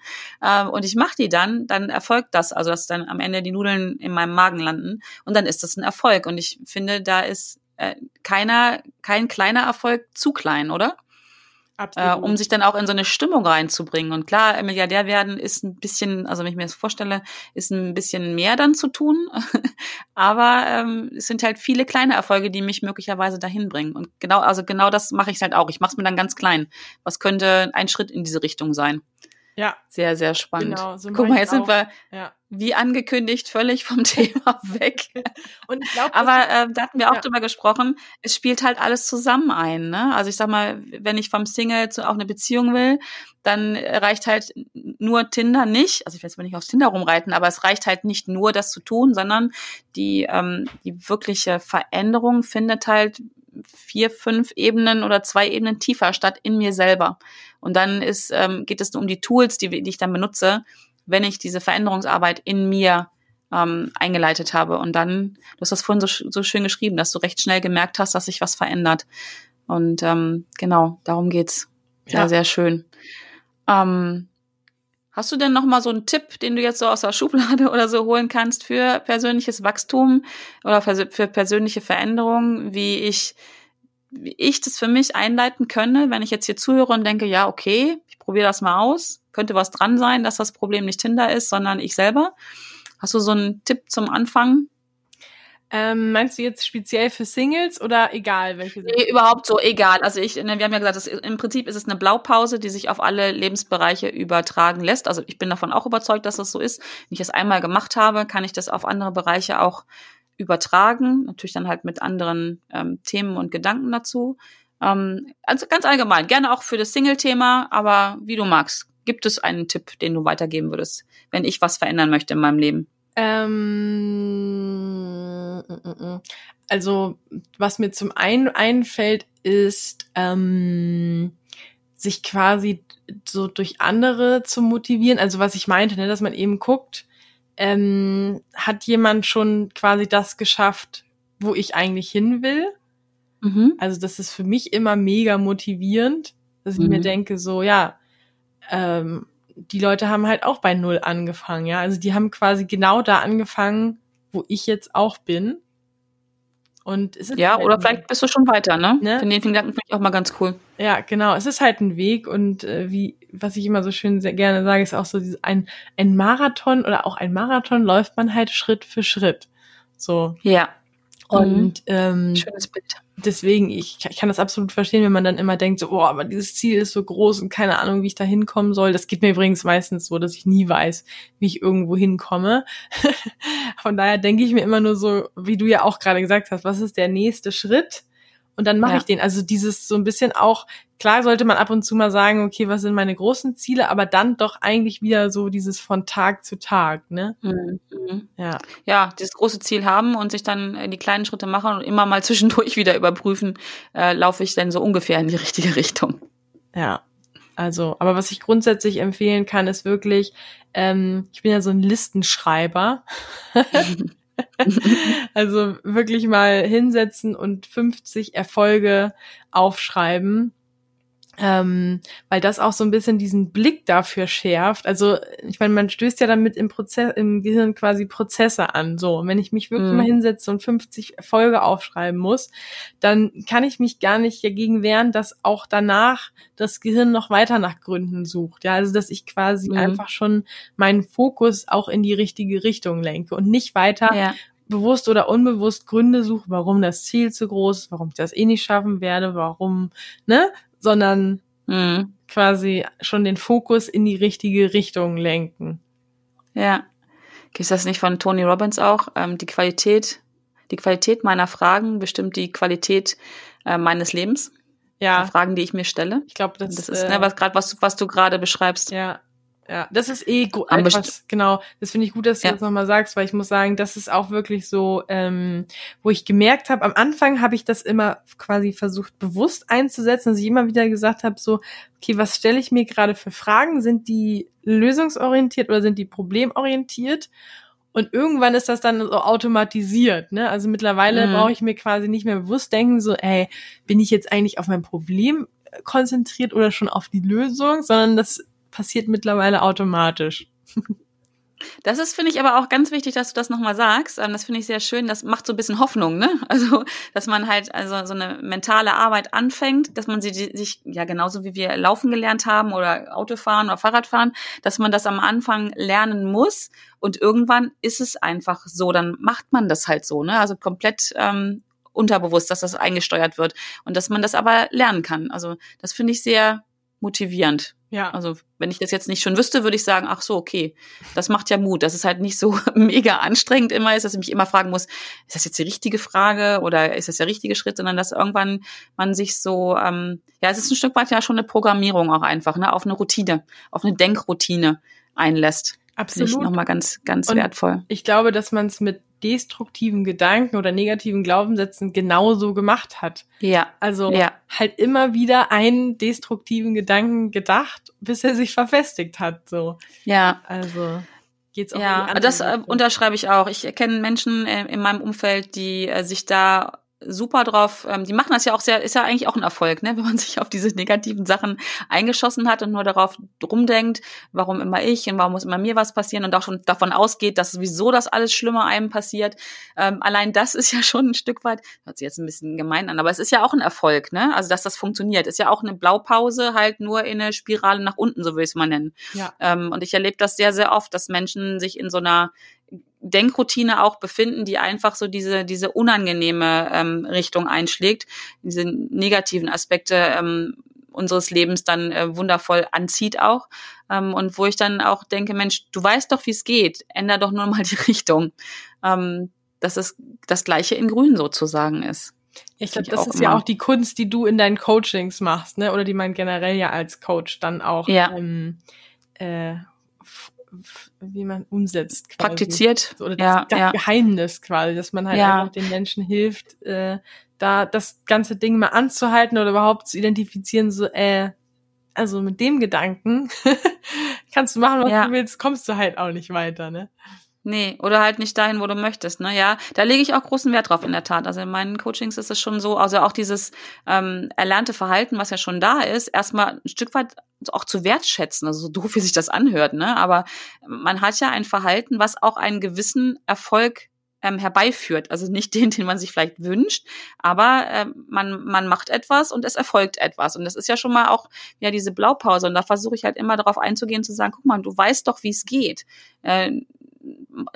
ähm, und ich mache die dann, dann erfolgt das. Also dass dann am Ende die Nudeln in meinem Magen landen und dann ist das ein Erfolg. Und ich finde, da ist äh, keiner, kein kleiner Erfolg zu klein, oder? Äh, um sich dann auch in so eine Stimmung reinzubringen. Und klar, Milliardär werden ist ein bisschen, also wenn ich mir das vorstelle, ist ein bisschen mehr dann zu tun. Aber ähm, es sind halt viele kleine Erfolge, die mich möglicherweise dahin bringen. Und genau, also genau das mache ich halt auch. Ich mache es mir dann ganz klein. Was könnte ein Schritt in diese Richtung sein? Ja. Sehr, sehr spannend. Genau, so Guck mal, jetzt sind wir ja. Wie angekündigt völlig vom Thema weg. Und ich glaube, aber äh, da hatten wir auch ja. drüber gesprochen. Es spielt halt alles zusammen ein. Ne? Also ich sag mal, wenn ich vom Single zu auch eine Beziehung will, dann reicht halt nur Tinder nicht. Also ich will jetzt mal nicht aufs Tinder rumreiten, aber es reicht halt nicht nur das zu tun, sondern die ähm, die wirkliche Veränderung findet halt vier, fünf Ebenen oder zwei Ebenen tiefer statt in mir selber. Und dann ist, ähm, geht es um die Tools, die, die ich dann benutze, wenn ich diese Veränderungsarbeit in mir ähm, eingeleitet habe. Und dann, du hast das vorhin so, so schön geschrieben, dass du recht schnell gemerkt hast, dass sich was verändert. Und ähm, genau, darum geht's. Sehr, ja. sehr schön. Ähm, Hast du denn noch mal so einen Tipp, den du jetzt so aus der Schublade oder so holen kannst für persönliches Wachstum oder für persönliche Veränderungen, wie ich, wie ich das für mich einleiten könne, wenn ich jetzt hier zuhöre und denke, ja, okay, ich probiere das mal aus, könnte was dran sein, dass das Problem nicht Tinder ist, sondern ich selber. Hast du so einen Tipp zum Anfang? Ähm, meinst du jetzt speziell für Singles oder egal welche? Nee, überhaupt so egal. Also ich, ne, wir haben ja gesagt, das, im Prinzip ist es eine Blaupause, die sich auf alle Lebensbereiche übertragen lässt. Also ich bin davon auch überzeugt, dass das so ist. Wenn ich das einmal gemacht habe, kann ich das auf andere Bereiche auch übertragen. Natürlich dann halt mit anderen ähm, Themen und Gedanken dazu. Ähm, also ganz allgemein, gerne auch für das Single-Thema, aber wie du magst. Gibt es einen Tipp, den du weitergeben würdest, wenn ich was verändern möchte in meinem Leben? Ähm, also, was mir zum einen einfällt, ist, ähm, sich quasi so durch andere zu motivieren. Also, was ich meinte, ne, dass man eben guckt, ähm, hat jemand schon quasi das geschafft, wo ich eigentlich hin will? Mhm. Also, das ist für mich immer mega motivierend, dass ich mhm. mir denke, so, ja, ähm, die Leute haben halt auch bei Null angefangen, ja. Also die haben quasi genau da angefangen, wo ich jetzt auch bin. Und es ist ja, halt oder vielleicht bist du schon weiter, ne? ne? Den Gedanken finde ich auch mal ganz cool. Ja, genau. Es ist halt ein Weg und äh, wie, was ich immer so schön sehr gerne sage, ist auch so dieses, ein, ein Marathon oder auch ein Marathon läuft man halt Schritt für Schritt. So. Ja. Und mhm. ähm, schönes Bild deswegen, ich, ich kann das absolut verstehen, wenn man dann immer denkt, so, oh, aber dieses Ziel ist so groß und keine Ahnung, wie ich da hinkommen soll. Das geht mir übrigens meistens so, dass ich nie weiß, wie ich irgendwo hinkomme. Von daher denke ich mir immer nur so, wie du ja auch gerade gesagt hast, was ist der nächste Schritt? Und dann mache ja. ich den. Also dieses so ein bisschen auch, klar sollte man ab und zu mal sagen, okay, was sind meine großen Ziele, aber dann doch eigentlich wieder so dieses von Tag zu Tag, ne? Mhm. Ja. Ja, dieses große Ziel haben und sich dann die kleinen Schritte machen und immer mal zwischendurch wieder überprüfen, äh, laufe ich denn so ungefähr in die richtige Richtung. Ja. Also, aber was ich grundsätzlich empfehlen kann, ist wirklich, ähm, ich bin ja so ein Listenschreiber. also wirklich mal hinsetzen und 50 Erfolge aufschreiben ähm, weil das auch so ein bisschen diesen Blick dafür schärft. Also ich meine, man stößt ja damit im Prozess, im Gehirn quasi Prozesse an. So, und wenn ich mich wirklich mhm. mal hinsetze und 50 Erfolge aufschreiben muss, dann kann ich mich gar nicht dagegen wehren, dass auch danach das Gehirn noch weiter nach Gründen sucht. Ja, also dass ich quasi mhm. einfach schon meinen Fokus auch in die richtige Richtung lenke und nicht weiter ja bewusst oder unbewusst Gründe suche, warum das Ziel zu groß ist, warum ich das eh nicht schaffen werde, warum, ne? Sondern mhm. quasi schon den Fokus in die richtige Richtung lenken. Ja. Gibt das nicht von Tony Robbins auch? Ähm, die Qualität, die Qualität meiner Fragen bestimmt die Qualität äh, meines Lebens. Ja. Die Fragen, die ich mir stelle. Ich glaube, das, das ist, ne, äh, was gerade was, was du gerade beschreibst. Ja, ja, das ist eh gut. Genau, das finde ich gut, dass du ja. das nochmal sagst, weil ich muss sagen, das ist auch wirklich so, ähm, wo ich gemerkt habe, am Anfang habe ich das immer quasi versucht bewusst einzusetzen, dass ich immer wieder gesagt habe, so, okay, was stelle ich mir gerade für Fragen? Sind die lösungsorientiert oder sind die problemorientiert? Und irgendwann ist das dann so automatisiert, ne? Also mittlerweile mhm. brauche ich mir quasi nicht mehr bewusst denken, so, ey, bin ich jetzt eigentlich auf mein Problem konzentriert oder schon auf die Lösung, sondern das passiert mittlerweile automatisch. Das ist, finde ich, aber auch ganz wichtig, dass du das nochmal sagst. Ähm, das finde ich sehr schön. Das macht so ein bisschen Hoffnung, ne? Also, dass man halt also so eine mentale Arbeit anfängt, dass man sie sich, ja, genauso wie wir laufen gelernt haben oder Autofahren oder Fahrradfahren, dass man das am Anfang lernen muss und irgendwann ist es einfach so, dann macht man das halt so, ne? Also komplett ähm, unterbewusst, dass das eingesteuert wird und dass man das aber lernen kann. Also, das finde ich sehr motivierend. Ja. Also wenn ich das jetzt nicht schon wüsste, würde ich sagen, ach so, okay, das macht ja Mut. Dass es halt nicht so mega anstrengend immer ist, dass ich mich immer fragen muss, ist das jetzt die richtige Frage oder ist das der richtige Schritt, sondern dass irgendwann man sich so, ähm, ja, es ist ein Stück weit ja schon eine Programmierung auch einfach, ne, auf eine Routine, auf eine Denkroutine einlässt. Absolut. Finde ich nochmal ganz, ganz Und wertvoll. Ich glaube, dass man es mit destruktiven Gedanken oder negativen Glaubenssätzen genauso gemacht hat. Ja. Also ja. halt immer wieder einen destruktiven Gedanken gedacht, bis er sich verfestigt hat. So. Ja. Also geht's auch. Ja, das äh, unterschreibe ich auch. Ich kenne Menschen äh, in meinem Umfeld, die äh, sich da super drauf. Ähm, die machen das ja auch sehr, ist ja eigentlich auch ein Erfolg, ne? wenn man sich auf diese negativen Sachen eingeschossen hat und nur darauf rumdenkt, warum immer ich und warum muss immer mir was passieren und auch schon davon ausgeht, dass sowieso das alles Schlimme einem passiert. Ähm, allein das ist ja schon ein Stück weit, hört sich jetzt ein bisschen gemein an, aber es ist ja auch ein Erfolg, ne? Also dass das funktioniert. Ist ja auch eine Blaupause, halt nur in eine Spirale nach unten, so will ich es mal nennen. Ja. Ähm, und ich erlebe das sehr, sehr oft, dass Menschen sich in so einer Denkroutine auch befinden, die einfach so diese, diese unangenehme ähm, Richtung einschlägt, diese negativen Aspekte ähm, unseres Lebens dann äh, wundervoll anzieht auch. Ähm, und wo ich dann auch denke, Mensch, du weißt doch, wie es geht, änder doch nur mal die Richtung. Ähm, dass es das Gleiche in Grün sozusagen ist. Ich glaube, das ist immer. ja auch die Kunst, die du in deinen Coachings machst, ne? Oder die man generell ja als Coach dann auch ja. ähm, äh, wie man umsetzt. Quasi. Praktiziert. Oder das, ja, das ja. Geheimnis quasi, dass man halt ja. einfach den Menschen hilft, äh, da das ganze Ding mal anzuhalten oder überhaupt zu identifizieren, so, äh, also mit dem Gedanken kannst du machen, was ja. du willst, kommst du halt auch nicht weiter, ne? Nee, oder halt nicht dahin, wo du möchtest. Ne? Ja, da lege ich auch großen Wert drauf in der Tat. Also in meinen Coachings ist es schon so, also auch dieses ähm, erlernte Verhalten, was ja schon da ist, erstmal ein Stück weit auch zu wertschätzen, also so doof, wie sich das anhört, ne? Aber man hat ja ein Verhalten, was auch einen gewissen Erfolg ähm, herbeiführt. Also nicht den, den man sich vielleicht wünscht, aber äh, man, man macht etwas und es erfolgt etwas. Und das ist ja schon mal auch ja diese Blaupause. Und da versuche ich halt immer darauf einzugehen, zu sagen, guck mal, du weißt doch, wie es geht. Äh,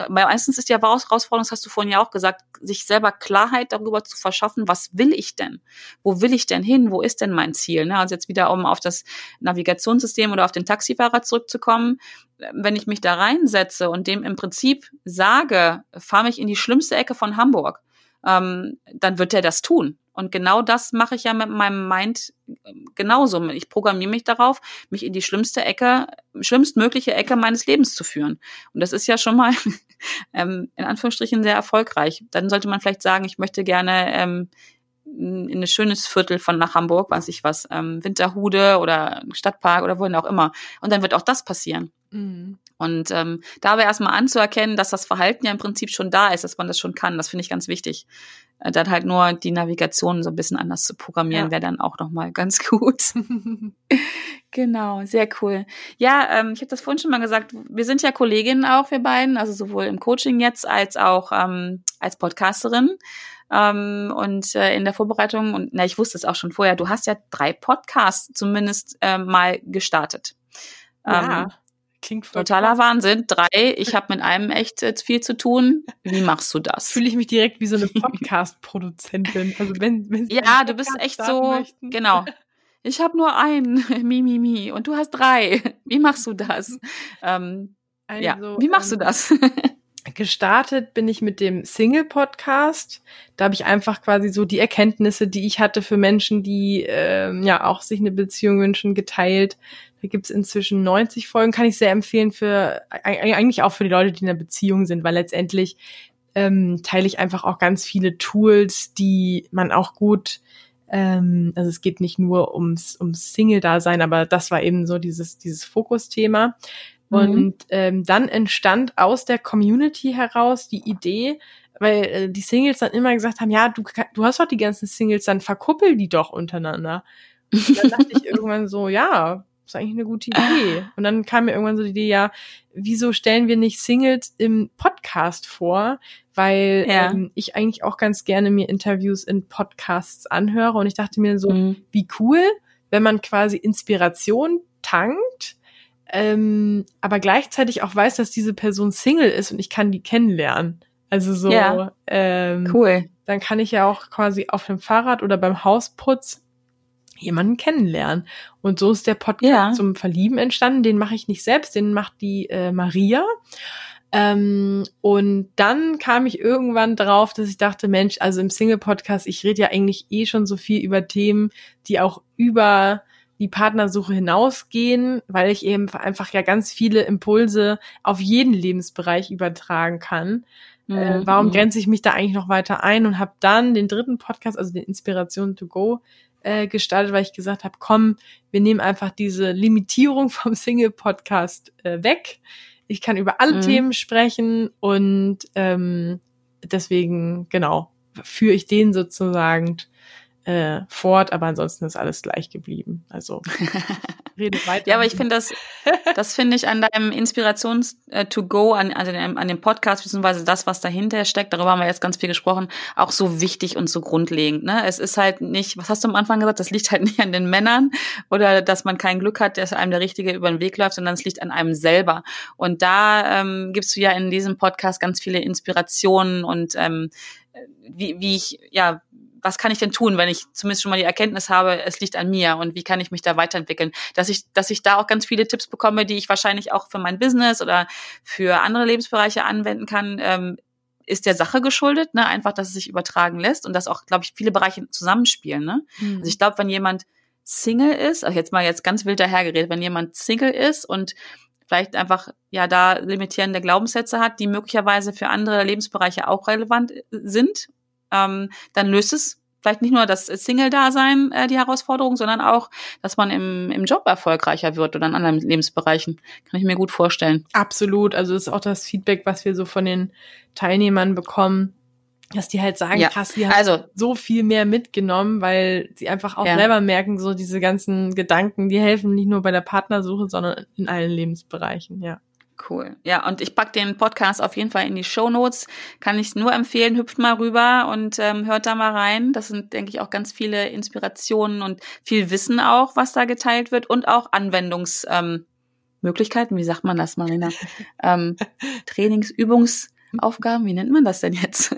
meistens ist die Herausforderung, das hast du vorhin ja auch gesagt, sich selber Klarheit darüber zu verschaffen, was will ich denn? Wo will ich denn hin? Wo ist denn mein Ziel? Ne? Also jetzt wieder, um auf das Navigationssystem oder auf den Taxifahrer zurückzukommen. Wenn ich mich da reinsetze und dem im Prinzip sage, fahr mich in die schlimmste Ecke von Hamburg, ähm, dann wird er das tun. Und genau das mache ich ja mit meinem Mind genauso. Ich programmiere mich darauf, mich in die schlimmste Ecke, schlimmstmögliche Ecke meines Lebens zu führen. Und das ist ja schon mal ähm, in Anführungsstrichen sehr erfolgreich. Dann sollte man vielleicht sagen, ich möchte gerne ähm, in ein schönes Viertel von nach Hamburg, weiß ich was, ähm, Winterhude oder Stadtpark oder wohin auch immer. Und dann wird auch das passieren. Mhm. Und ähm, da aber erstmal anzuerkennen, dass das Verhalten ja im Prinzip schon da ist, dass man das schon kann, das finde ich ganz wichtig. Äh, dann halt nur die Navigation so ein bisschen anders zu programmieren, ja. wäre dann auch nochmal ganz gut. genau, sehr cool. Ja, ähm, ich habe das vorhin schon mal gesagt, wir sind ja Kolleginnen auch, wir beiden, also sowohl im Coaching jetzt als auch ähm, als Podcasterin. Ähm, und äh, in der Vorbereitung, und na, ich wusste es auch schon vorher, du hast ja drei Podcasts zumindest äh, mal gestartet. Ja. Ähm, Klingt voll Totaler. Wahnsinn. Drei, ich habe mit einem echt jetzt viel zu tun. Wie machst du das? Fühle ich mich direkt wie so eine Podcast-Produzentin. Also wenn, wenn Sie ja, du bist echt so, möchten. genau. Ich habe nur einen, mi, mi, mi, und du hast drei. Wie machst du das? Ähm, also, ja, wie machst ähm, du das? gestartet bin ich mit dem Single-Podcast. Da habe ich einfach quasi so die Erkenntnisse, die ich hatte für Menschen, die ähm, ja auch sich eine Beziehung wünschen, geteilt. Da gibt's inzwischen 90 Folgen, kann ich sehr empfehlen für eigentlich auch für die Leute, die in einer Beziehung sind, weil letztendlich ähm, teile ich einfach auch ganz viele Tools, die man auch gut ähm, also es geht nicht nur ums, ums Single-Dasein, aber das war eben so dieses, dieses Fokusthema. Mhm. Und ähm, dann entstand aus der Community heraus die Idee, weil äh, die Singles dann immer gesagt haben, ja, du, du hast doch die ganzen Singles, dann verkuppel die doch untereinander. Und dann dachte ich irgendwann so, ja, ist eigentlich eine gute Idee. Und dann kam mir irgendwann so die Idee, ja, wieso stellen wir nicht Singles im Podcast vor? Weil ja. ähm, ich eigentlich auch ganz gerne mir Interviews in Podcasts anhöre. Und ich dachte mir so, mhm. wie cool, wenn man quasi Inspiration tankt, ähm, aber gleichzeitig auch weiß, dass diese Person Single ist und ich kann die kennenlernen. Also so, ja. ähm, cool. Dann kann ich ja auch quasi auf dem Fahrrad oder beim Hausputz jemanden kennenlernen. Und so ist der Podcast ja. zum Verlieben entstanden. Den mache ich nicht selbst, den macht die äh, Maria. Ähm, und dann kam ich irgendwann drauf, dass ich dachte, Mensch, also im Single-Podcast, ich rede ja eigentlich eh schon so viel über Themen, die auch über die Partnersuche hinausgehen, weil ich eben einfach ja ganz viele Impulse auf jeden Lebensbereich übertragen kann. Äh, mhm. Äh, warum grenze ich mich da eigentlich noch weiter ein und habe dann den dritten Podcast, also den Inspiration to Go, äh, gestartet, weil ich gesagt habe, komm, wir nehmen einfach diese Limitierung vom Single-Podcast äh, weg. Ich kann über alle mhm. Themen sprechen und ähm, deswegen, genau, führe ich den sozusagen äh, fort, aber ansonsten ist alles gleich geblieben. Also rede weiter. Ja, aber ich finde das, das finde ich an deinem Inspirations-to-go, äh, an, also an dem Podcast, beziehungsweise das, was dahinter steckt, darüber haben wir jetzt ganz viel gesprochen, auch so wichtig und so grundlegend. Ne? Es ist halt nicht, was hast du am Anfang gesagt, das liegt halt nicht an den Männern oder dass man kein Glück hat, dass einem der Richtige über den Weg läuft, sondern es liegt an einem selber. Und da ähm, gibst du ja in diesem Podcast ganz viele Inspirationen und ähm, wie, wie ich, ja, was kann ich denn tun, wenn ich zumindest schon mal die Erkenntnis habe, es liegt an mir und wie kann ich mich da weiterentwickeln? Dass ich, dass ich da auch ganz viele Tipps bekomme, die ich wahrscheinlich auch für mein Business oder für andere Lebensbereiche anwenden kann, ähm, ist der Sache geschuldet, ne? Einfach, dass es sich übertragen lässt und dass auch, glaube ich, viele Bereiche zusammenspielen. Ne? Mhm. Also ich glaube, wenn jemand Single ist, also jetzt mal jetzt ganz wild dahergeredet, wenn jemand Single ist und vielleicht einfach ja da limitierende Glaubenssätze hat, die möglicherweise für andere Lebensbereiche auch relevant sind ähm, dann löst es vielleicht nicht nur das Single-Dasein äh, die Herausforderung, sondern auch, dass man im, im Job erfolgreicher wird oder in anderen Lebensbereichen. Kann ich mir gut vorstellen. Absolut. Also das ist auch das Feedback, was wir so von den Teilnehmern bekommen, dass die halt sagen, ja. krass, die haben also, so viel mehr mitgenommen, weil sie einfach auch ja. selber merken, so diese ganzen Gedanken, die helfen nicht nur bei der Partnersuche, sondern in allen Lebensbereichen, ja. Cool. Ja, und ich pack den Podcast auf jeden Fall in die Show Notes. Kann ich nur empfehlen, hüpft mal rüber und ähm, hört da mal rein. Das sind, denke ich, auch ganz viele Inspirationen und viel Wissen auch, was da geteilt wird und auch Anwendungsmöglichkeiten. Ähm, wie sagt man das, Marina? ähm, Trainingsübungsaufgaben, wie nennt man das denn jetzt?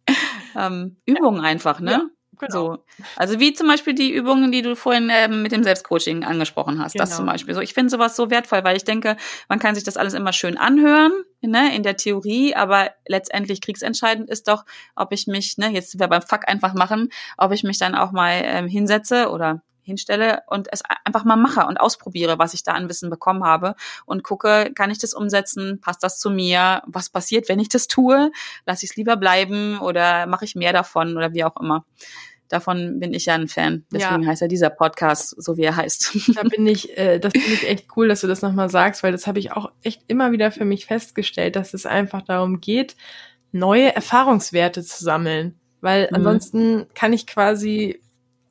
ähm, Übungen einfach, ne? Ja. Genau. So. Also wie zum Beispiel die Übungen, die du vorhin ähm, mit dem Selbstcoaching angesprochen hast. Genau. Das zum Beispiel. So, ich finde sowas so wertvoll, weil ich denke, man kann sich das alles immer schön anhören, ne, in der Theorie, aber letztendlich kriegsentscheidend ist doch, ob ich mich, ne, jetzt sind wir beim Fuck einfach machen, ob ich mich dann auch mal ähm, hinsetze oder hinstelle und es einfach mal mache und ausprobiere, was ich da an Wissen bekommen habe und gucke, kann ich das umsetzen, passt das zu mir, was passiert, wenn ich das tue, lasse ich es lieber bleiben oder mache ich mehr davon oder wie auch immer. Davon bin ich ja ein Fan. Deswegen ja. heißt ja dieser Podcast so, wie er heißt. Da bin ich, äh, das finde ich echt cool, dass du das nochmal sagst, weil das habe ich auch echt immer wieder für mich festgestellt, dass es einfach darum geht, neue Erfahrungswerte zu sammeln. Weil mhm. ansonsten kann ich quasi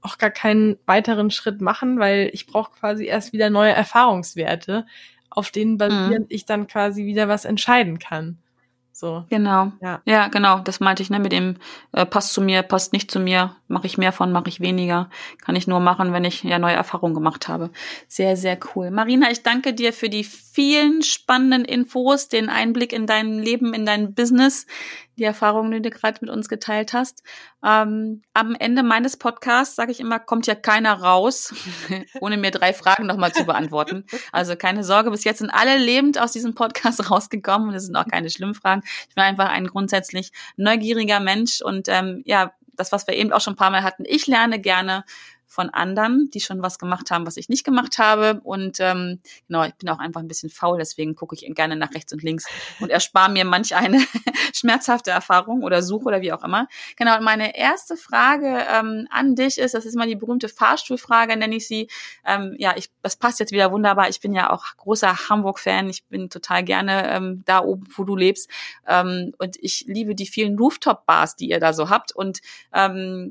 auch gar keinen weiteren Schritt machen, weil ich brauche quasi erst wieder neue Erfahrungswerte, auf denen basierend mhm. ich dann quasi wieder was entscheiden kann. So. Genau. Ja. ja, genau. Das meinte ich, ne, mit dem äh, passt zu mir, passt nicht zu mir, mache ich mehr von, mache ich weniger. Kann ich nur machen, wenn ich ja neue Erfahrungen gemacht habe. Sehr, sehr cool. Marina, ich danke dir für die vielen spannenden Infos, den Einblick in dein Leben, in dein Business, die Erfahrungen, die du gerade mit uns geteilt hast. Ähm, am Ende meines Podcasts sage ich immer, kommt ja keiner raus, ohne mir drei Fragen nochmal zu beantworten. Also keine Sorge, bis jetzt sind alle lebend aus diesem Podcast rausgekommen und es sind auch keine schlimmen Fragen. Ich bin einfach ein grundsätzlich neugieriger Mensch und ähm, ja, das, was wir eben auch schon ein paar Mal hatten, ich lerne gerne von anderen, die schon was gemacht haben, was ich nicht gemacht habe. Und ähm, genau, ich bin auch einfach ein bisschen faul, deswegen gucke ich gerne nach rechts und links und erspare mir manch eine schmerzhafte Erfahrung oder Suche oder wie auch immer. Genau, und meine erste Frage ähm, an dich ist, das ist mal die berühmte Fahrstuhlfrage, nenne ich sie. Ähm, ja, ich, das passt jetzt wieder wunderbar. Ich bin ja auch großer Hamburg-Fan. Ich bin total gerne ähm, da oben, wo du lebst. Ähm, und ich liebe die vielen Rooftop-Bars, die ihr da so habt. Und ähm,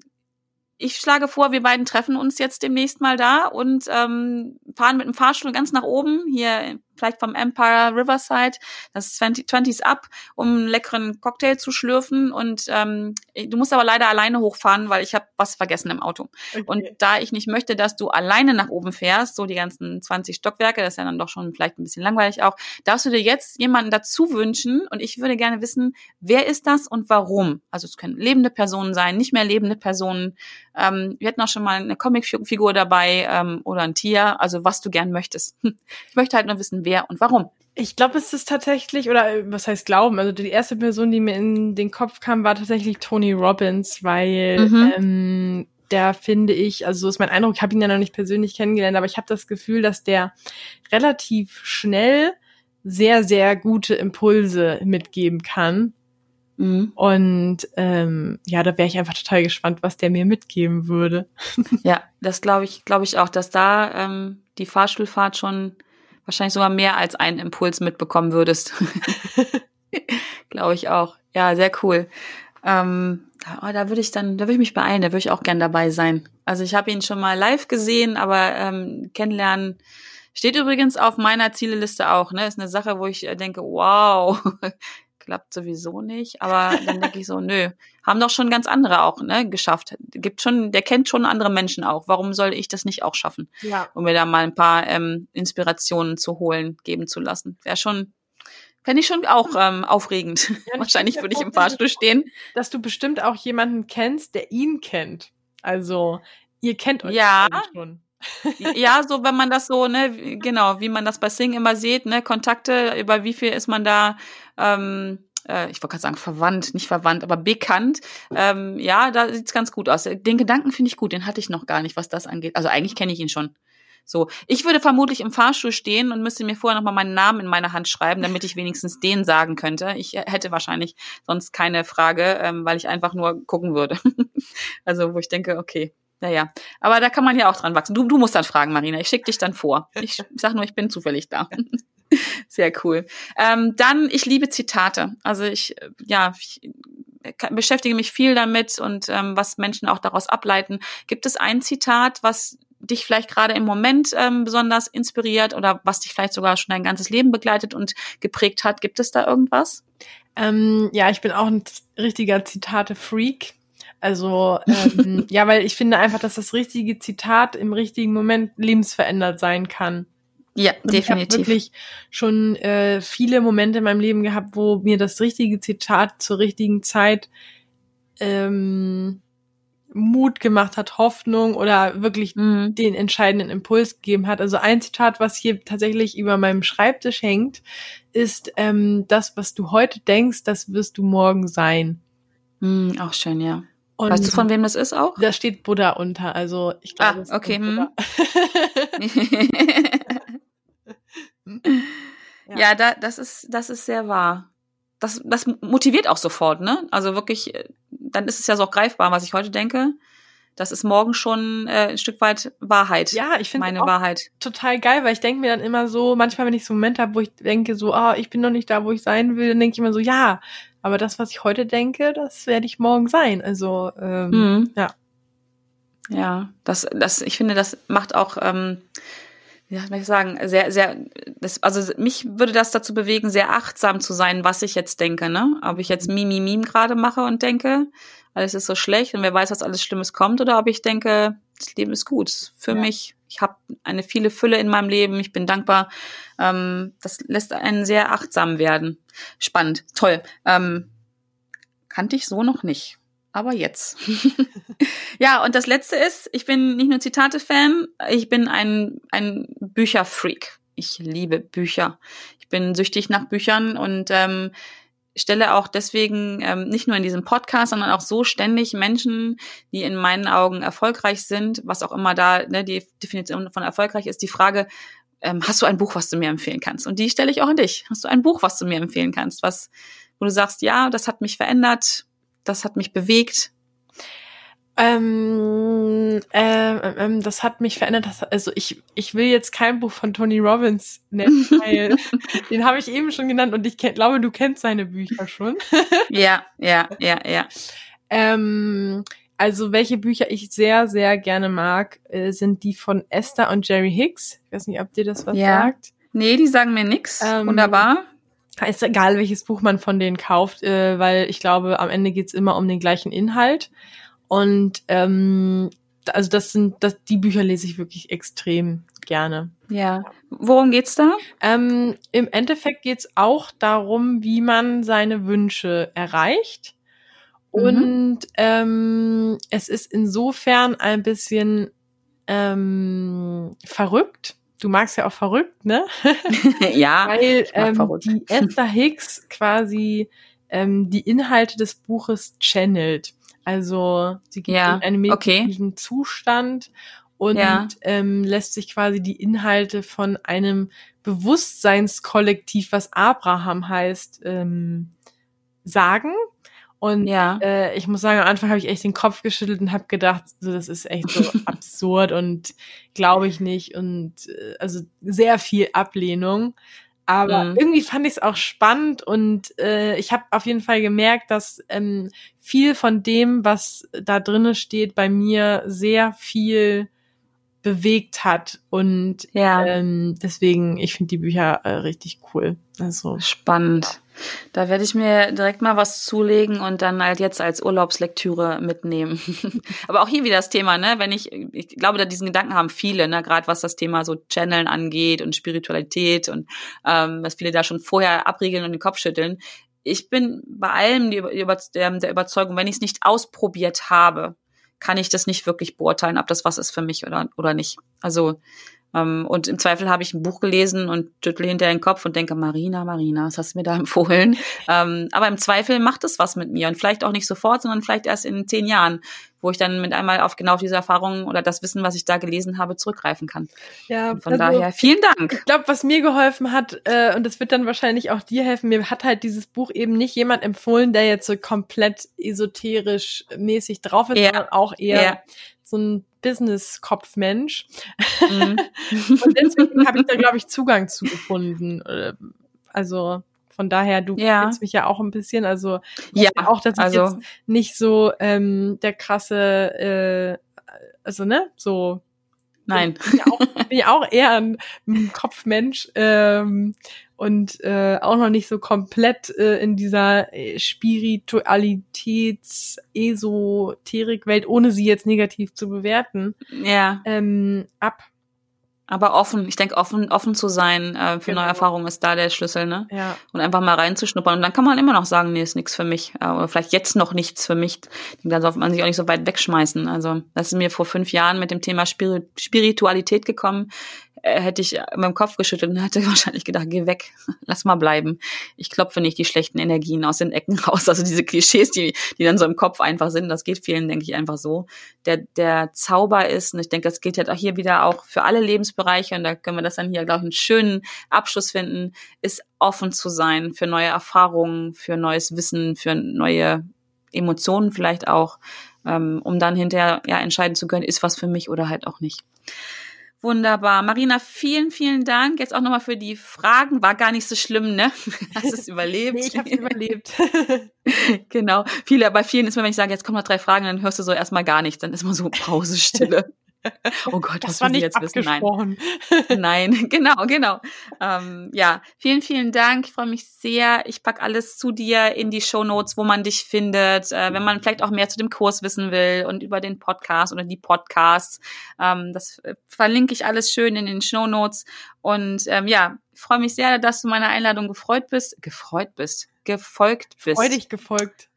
ich schlage vor, wir beiden treffen uns jetzt demnächst mal da und ähm, fahren mit dem Fahrstuhl ganz nach oben, hier vielleicht vom Empire Riverside, das 20, 20s Up, um einen leckeren Cocktail zu schlürfen. Und ähm, du musst aber leider alleine hochfahren, weil ich habe was vergessen im Auto. Okay. Und da ich nicht möchte, dass du alleine nach oben fährst, so die ganzen 20 Stockwerke, das ist ja dann doch schon vielleicht ein bisschen langweilig auch, darfst du dir jetzt jemanden dazu wünschen. Und ich würde gerne wissen, wer ist das und warum? Also es können lebende Personen sein, nicht mehr lebende Personen. Ähm, wir hatten auch schon mal eine Comicfigur dabei ähm, oder ein Tier, also was du gern möchtest. Ich möchte halt nur wissen, wer und warum. Ich glaube, es ist tatsächlich, oder was heißt glauben, also die erste Person, die mir in den Kopf kam, war tatsächlich Tony Robbins, weil mhm. ähm, der finde ich, also so ist mein Eindruck, ich habe ihn ja noch nicht persönlich kennengelernt, aber ich habe das Gefühl, dass der relativ schnell sehr, sehr gute Impulse mitgeben kann. Mhm. Und ähm, ja, da wäre ich einfach total gespannt, was der mir mitgeben würde. ja, das glaube ich, glaube ich auch, dass da ähm, die Fahrstuhlfahrt schon wahrscheinlich sogar mehr als einen Impuls mitbekommen würdest. Glaube ich auch. Ja, sehr cool. Ähm, oh, da würde ich dann, da würde ich mich beeilen, da würde ich auch gern dabei sein. Also ich habe ihn schon mal live gesehen, aber ähm, kennenlernen Steht übrigens auf meiner Zieleliste auch, ne? Ist eine Sache, wo ich äh, denke, wow, klappt sowieso nicht. Aber dann denke ich so, nö, haben doch schon ganz andere auch, ne, geschafft. Gibt schon, der kennt schon andere Menschen auch. Warum soll ich das nicht auch schaffen? Ja. Um mir da mal ein paar ähm, Inspirationen zu holen, geben zu lassen. Wäre schon, Fände ich schon auch ähm, aufregend. Ja, Wahrscheinlich würde ich im Fahrstuhl stehen. Dass du bestimmt auch jemanden kennst, der ihn kennt. Also, ihr kennt euch ja schon. ja, so wenn man das so, ne, genau, wie man das bei Sing immer sieht, ne, Kontakte, über wie viel ist man da, ähm, äh, ich wollte gerade sagen verwandt, nicht verwandt, aber bekannt. Ähm, ja, da sieht's ganz gut aus. Den Gedanken finde ich gut, den hatte ich noch gar nicht, was das angeht. Also eigentlich kenne ich ihn schon. So, ich würde vermutlich im Fahrstuhl stehen und müsste mir vorher nochmal meinen Namen in meine Hand schreiben, damit ich wenigstens den sagen könnte. Ich hätte wahrscheinlich sonst keine Frage, ähm, weil ich einfach nur gucken würde. also, wo ich denke, okay, naja, aber da kann man ja auch dran wachsen. Du, du musst dann fragen, Marina. Ich schicke dich dann vor. Ich sag nur, ich bin zufällig da. Sehr cool. Ähm, dann, ich liebe Zitate. Also ich, ja, ich beschäftige mich viel damit und ähm, was Menschen auch daraus ableiten. Gibt es ein Zitat, was dich vielleicht gerade im Moment ähm, besonders inspiriert oder was dich vielleicht sogar schon dein ganzes Leben begleitet und geprägt hat? Gibt es da irgendwas? Ähm, ja, ich bin auch ein richtiger Zitate-Freak. Also ähm, ja, weil ich finde einfach, dass das richtige Zitat im richtigen Moment lebensverändert sein kann. Ja, und definitiv. Ich habe wirklich schon äh, viele Momente in meinem Leben gehabt, wo mir das richtige Zitat zur richtigen Zeit ähm, Mut gemacht hat, Hoffnung oder wirklich mhm. den entscheidenden Impuls gegeben hat. Also ein Zitat, was hier tatsächlich über meinem Schreibtisch hängt, ist ähm, das, was du heute denkst, das wirst du morgen sein. Mhm, auch schön, ja. Und weißt du, von wem das ist auch? Da steht Buddha unter, also ich glaube. Ah, okay. Hm. ja, ja da, das ist, das ist sehr wahr. Das, das motiviert auch sofort, ne? Also wirklich, dann ist es ja so auch greifbar, was ich heute denke. Das ist morgen schon äh, ein Stück weit Wahrheit. Ja, ich finde meine Wahrheit total geil, weil ich denke mir dann immer so, manchmal wenn ich so einen Moment habe, wo ich denke so, ah, oh, ich bin noch nicht da, wo ich sein will, dann denke ich immer so, ja, aber das, was ich heute denke, das werde ich morgen sein. Also ähm, mhm. ja. Ja, das, das, ich finde, das macht auch, ähm, wie soll ich sagen, sehr, sehr, das, also mich würde das dazu bewegen, sehr achtsam zu sein, was ich jetzt denke, ne? Ob ich jetzt Mimi Mim gerade mache und denke, alles ist so schlecht und wer weiß, was alles Schlimmes kommt, oder ob ich denke, das Leben ist gut für ja. mich. Ich habe eine viele Fülle in meinem Leben. Ich bin dankbar. Ähm, das lässt einen sehr achtsam werden. Spannend, toll. Ähm, kannte ich so noch nicht. Aber jetzt. ja, und das letzte ist, ich bin nicht nur Zitate-Fan, ich bin ein, ein Bücherfreak. Ich liebe Bücher. Ich bin süchtig nach Büchern und ähm, stelle auch deswegen ähm, nicht nur in diesem Podcast, sondern auch so ständig Menschen, die in meinen Augen erfolgreich sind, was auch immer da ne, die Definition von erfolgreich ist, die Frage, ähm, hast du ein Buch, was du mir empfehlen kannst? Und die stelle ich auch an dich. Hast du ein Buch, was du mir empfehlen kannst, was, wo du sagst, ja, das hat mich verändert, das hat mich bewegt, ähm, ähm, das hat mich verändert. Also ich, ich will jetzt kein Buch von Tony Robbins nennen, weil den habe ich eben schon genannt und ich glaube, du kennst seine Bücher schon. ja, ja, ja, ja. Ähm, also welche Bücher ich sehr, sehr gerne mag, äh, sind die von Esther und Jerry Hicks. Ich weiß nicht, ob dir das was ja. sagt. Nee, die sagen mir nix. Ähm, Wunderbar. Ist egal, welches Buch man von denen kauft, äh, weil ich glaube, am Ende geht's immer um den gleichen Inhalt. Und ähm, also das sind, das, die Bücher lese ich wirklich extrem gerne. Ja. Worum geht's da? Ähm, Im Endeffekt geht's auch darum, wie man seine Wünsche erreicht. Mhm. Und ähm, es ist insofern ein bisschen ähm, verrückt. Du magst ja auch verrückt, ne? ja. Weil ähm, die Esther Hicks quasi ähm, die Inhalte des Buches channelt. Also sie geht ja, in einen meditativen okay. Zustand und ja. ähm, lässt sich quasi die Inhalte von einem Bewusstseinskollektiv, was Abraham heißt, ähm, sagen. Und ja. äh, ich muss sagen, am Anfang habe ich echt den Kopf geschüttelt und habe gedacht, so das ist echt so absurd und glaube ich nicht und äh, also sehr viel Ablehnung. Aber mhm. irgendwie fand ich es auch spannend und äh, ich habe auf jeden Fall gemerkt, dass ähm, viel von dem, was da drinne steht, bei mir sehr viel bewegt hat. Und ja. ähm, deswegen, ich finde die Bücher äh, richtig cool. Also spannend. Da werde ich mir direkt mal was zulegen und dann halt jetzt als Urlaubslektüre mitnehmen. Aber auch hier wieder das Thema, ne? Wenn ich, ich glaube, da diesen Gedanken haben viele, ne? Gerade was das Thema so Channeln angeht und Spiritualität und ähm, was viele da schon vorher abriegeln und den Kopf schütteln. Ich bin bei allem die, die, der Überzeugung, wenn ich es nicht ausprobiert habe, kann ich das nicht wirklich beurteilen, ob das was ist für mich oder, oder nicht. Also und im Zweifel habe ich ein Buch gelesen und schüttle hinter den Kopf und denke, Marina, Marina, was hast du mir da empfohlen? ähm, aber im Zweifel macht es was mit mir und vielleicht auch nicht sofort, sondern vielleicht erst in zehn Jahren, wo ich dann mit einmal auf genau diese Erfahrungen oder das Wissen, was ich da gelesen habe, zurückgreifen kann. Ja, und von also, daher vielen Dank. Ich glaube, was mir geholfen hat, äh, und das wird dann wahrscheinlich auch dir helfen, mir hat halt dieses Buch eben nicht jemand empfohlen, der jetzt so komplett esoterisch mäßig drauf ist, ja. sondern auch eher ja. So ein Business-Kopf-Mensch. Mhm. und deswegen habe ich da, glaube ich, Zugang zu gefunden. Also von daher, du ja. kennst mich ja auch ein bisschen, also ja, auch, dass ich also, jetzt nicht so ähm, der krasse, äh, also ne, so Nein. Bin ja auch, bin ja auch eher ein, Kopfmensch ähm, und äh, auch noch nicht so komplett äh, in dieser äh, Spiritualitäts-, Esoterik-Welt, ohne sie jetzt negativ zu bewerten, ja. ähm, ab. Aber offen, ich denke, offen, offen zu sein äh, für genau. neue Erfahrungen ist da der Schlüssel, ne? Ja. Und einfach mal reinzuschnuppern. Und dann kann man immer noch sagen, nee, ist nichts für mich. Äh, oder vielleicht jetzt noch nichts für mich. Dann darf man sich auch nicht so weit wegschmeißen. Also, das ist mir vor fünf Jahren mit dem Thema Spiritualität gekommen. Äh, hätte ich meinem Kopf geschüttelt und hätte wahrscheinlich gedacht, geh weg, lass mal bleiben. Ich klopfe nicht die schlechten Energien aus den Ecken raus. Also diese Klischees, die, die dann so im Kopf einfach sind, das geht vielen, denke ich, einfach so. Der, der Zauber ist, und ich denke, das gilt halt auch hier wieder auch für alle Lebensbereiche, und da können wir das dann hier, glaube ich, einen schönen Abschluss finden, ist offen zu sein für neue Erfahrungen, für neues Wissen, für neue Emotionen vielleicht auch, ähm, um dann hinterher ja entscheiden zu können, ist was für mich oder halt auch nicht. Wunderbar. Marina, vielen, vielen Dank. Jetzt auch nochmal für die Fragen. War gar nicht so schlimm, ne? Hast es überlebt? nee, ich habe überlebt. genau. Viele, bei vielen ist mir, wenn ich sage, jetzt kommen noch drei Fragen, dann hörst du so erstmal gar nichts. Dann ist mal so Pausestille. Oh Gott, das was will ich jetzt wissen? Nein. Nein, genau, genau. Ähm, ja, vielen, vielen Dank. Ich freue mich sehr. Ich pack alles zu dir in die Show Notes, wo man dich findet. Äh, wenn man vielleicht auch mehr zu dem Kurs wissen will und über den Podcast oder die Podcasts. Ähm, das äh, verlinke ich alles schön in den Show Notes. Und ähm, ja, ich freue mich sehr, dass du meiner Einladung gefreut bist. Gefreut bist. Gefolgt bist. Freudig gefolgt.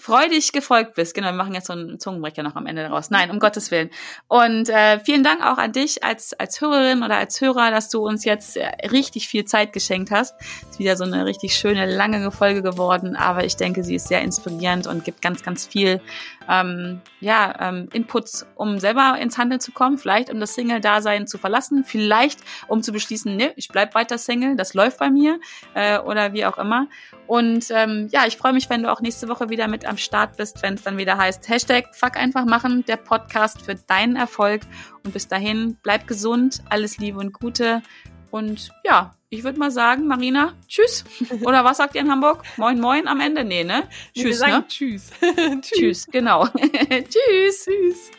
Freudig gefolgt bist. Genau, wir machen jetzt so einen Zungenbrecher noch am Ende daraus. Nein, um Gottes Willen. Und äh, vielen Dank auch an dich als, als Hörerin oder als Hörer, dass du uns jetzt äh, richtig viel Zeit geschenkt hast. Ist wieder so eine richtig schöne, lange Folge geworden, aber ich denke, sie ist sehr inspirierend und gibt ganz, ganz viel ähm, ja, ähm, Inputs, um selber ins Handeln zu kommen, vielleicht um das Single-Dasein zu verlassen, vielleicht um zu beschließen, ne, ich bleib weiter Single, das läuft bei mir äh, oder wie auch immer. Und ähm, ja, ich freue mich, wenn du auch nächste Woche wieder mit am Start bist, wenn es dann wieder heißt Hashtag Fuck einfach machen, der Podcast für deinen Erfolg. Und bis dahin, bleib gesund, alles Liebe und Gute. Und ja, ich würde mal sagen, Marina, tschüss. Oder was sagt ihr in Hamburg? Moin, moin am Ende? Nee, ne? Tschüss, nee, ne? Tschüss. tschüss. Tschüss, genau. tschüss. Tschüss.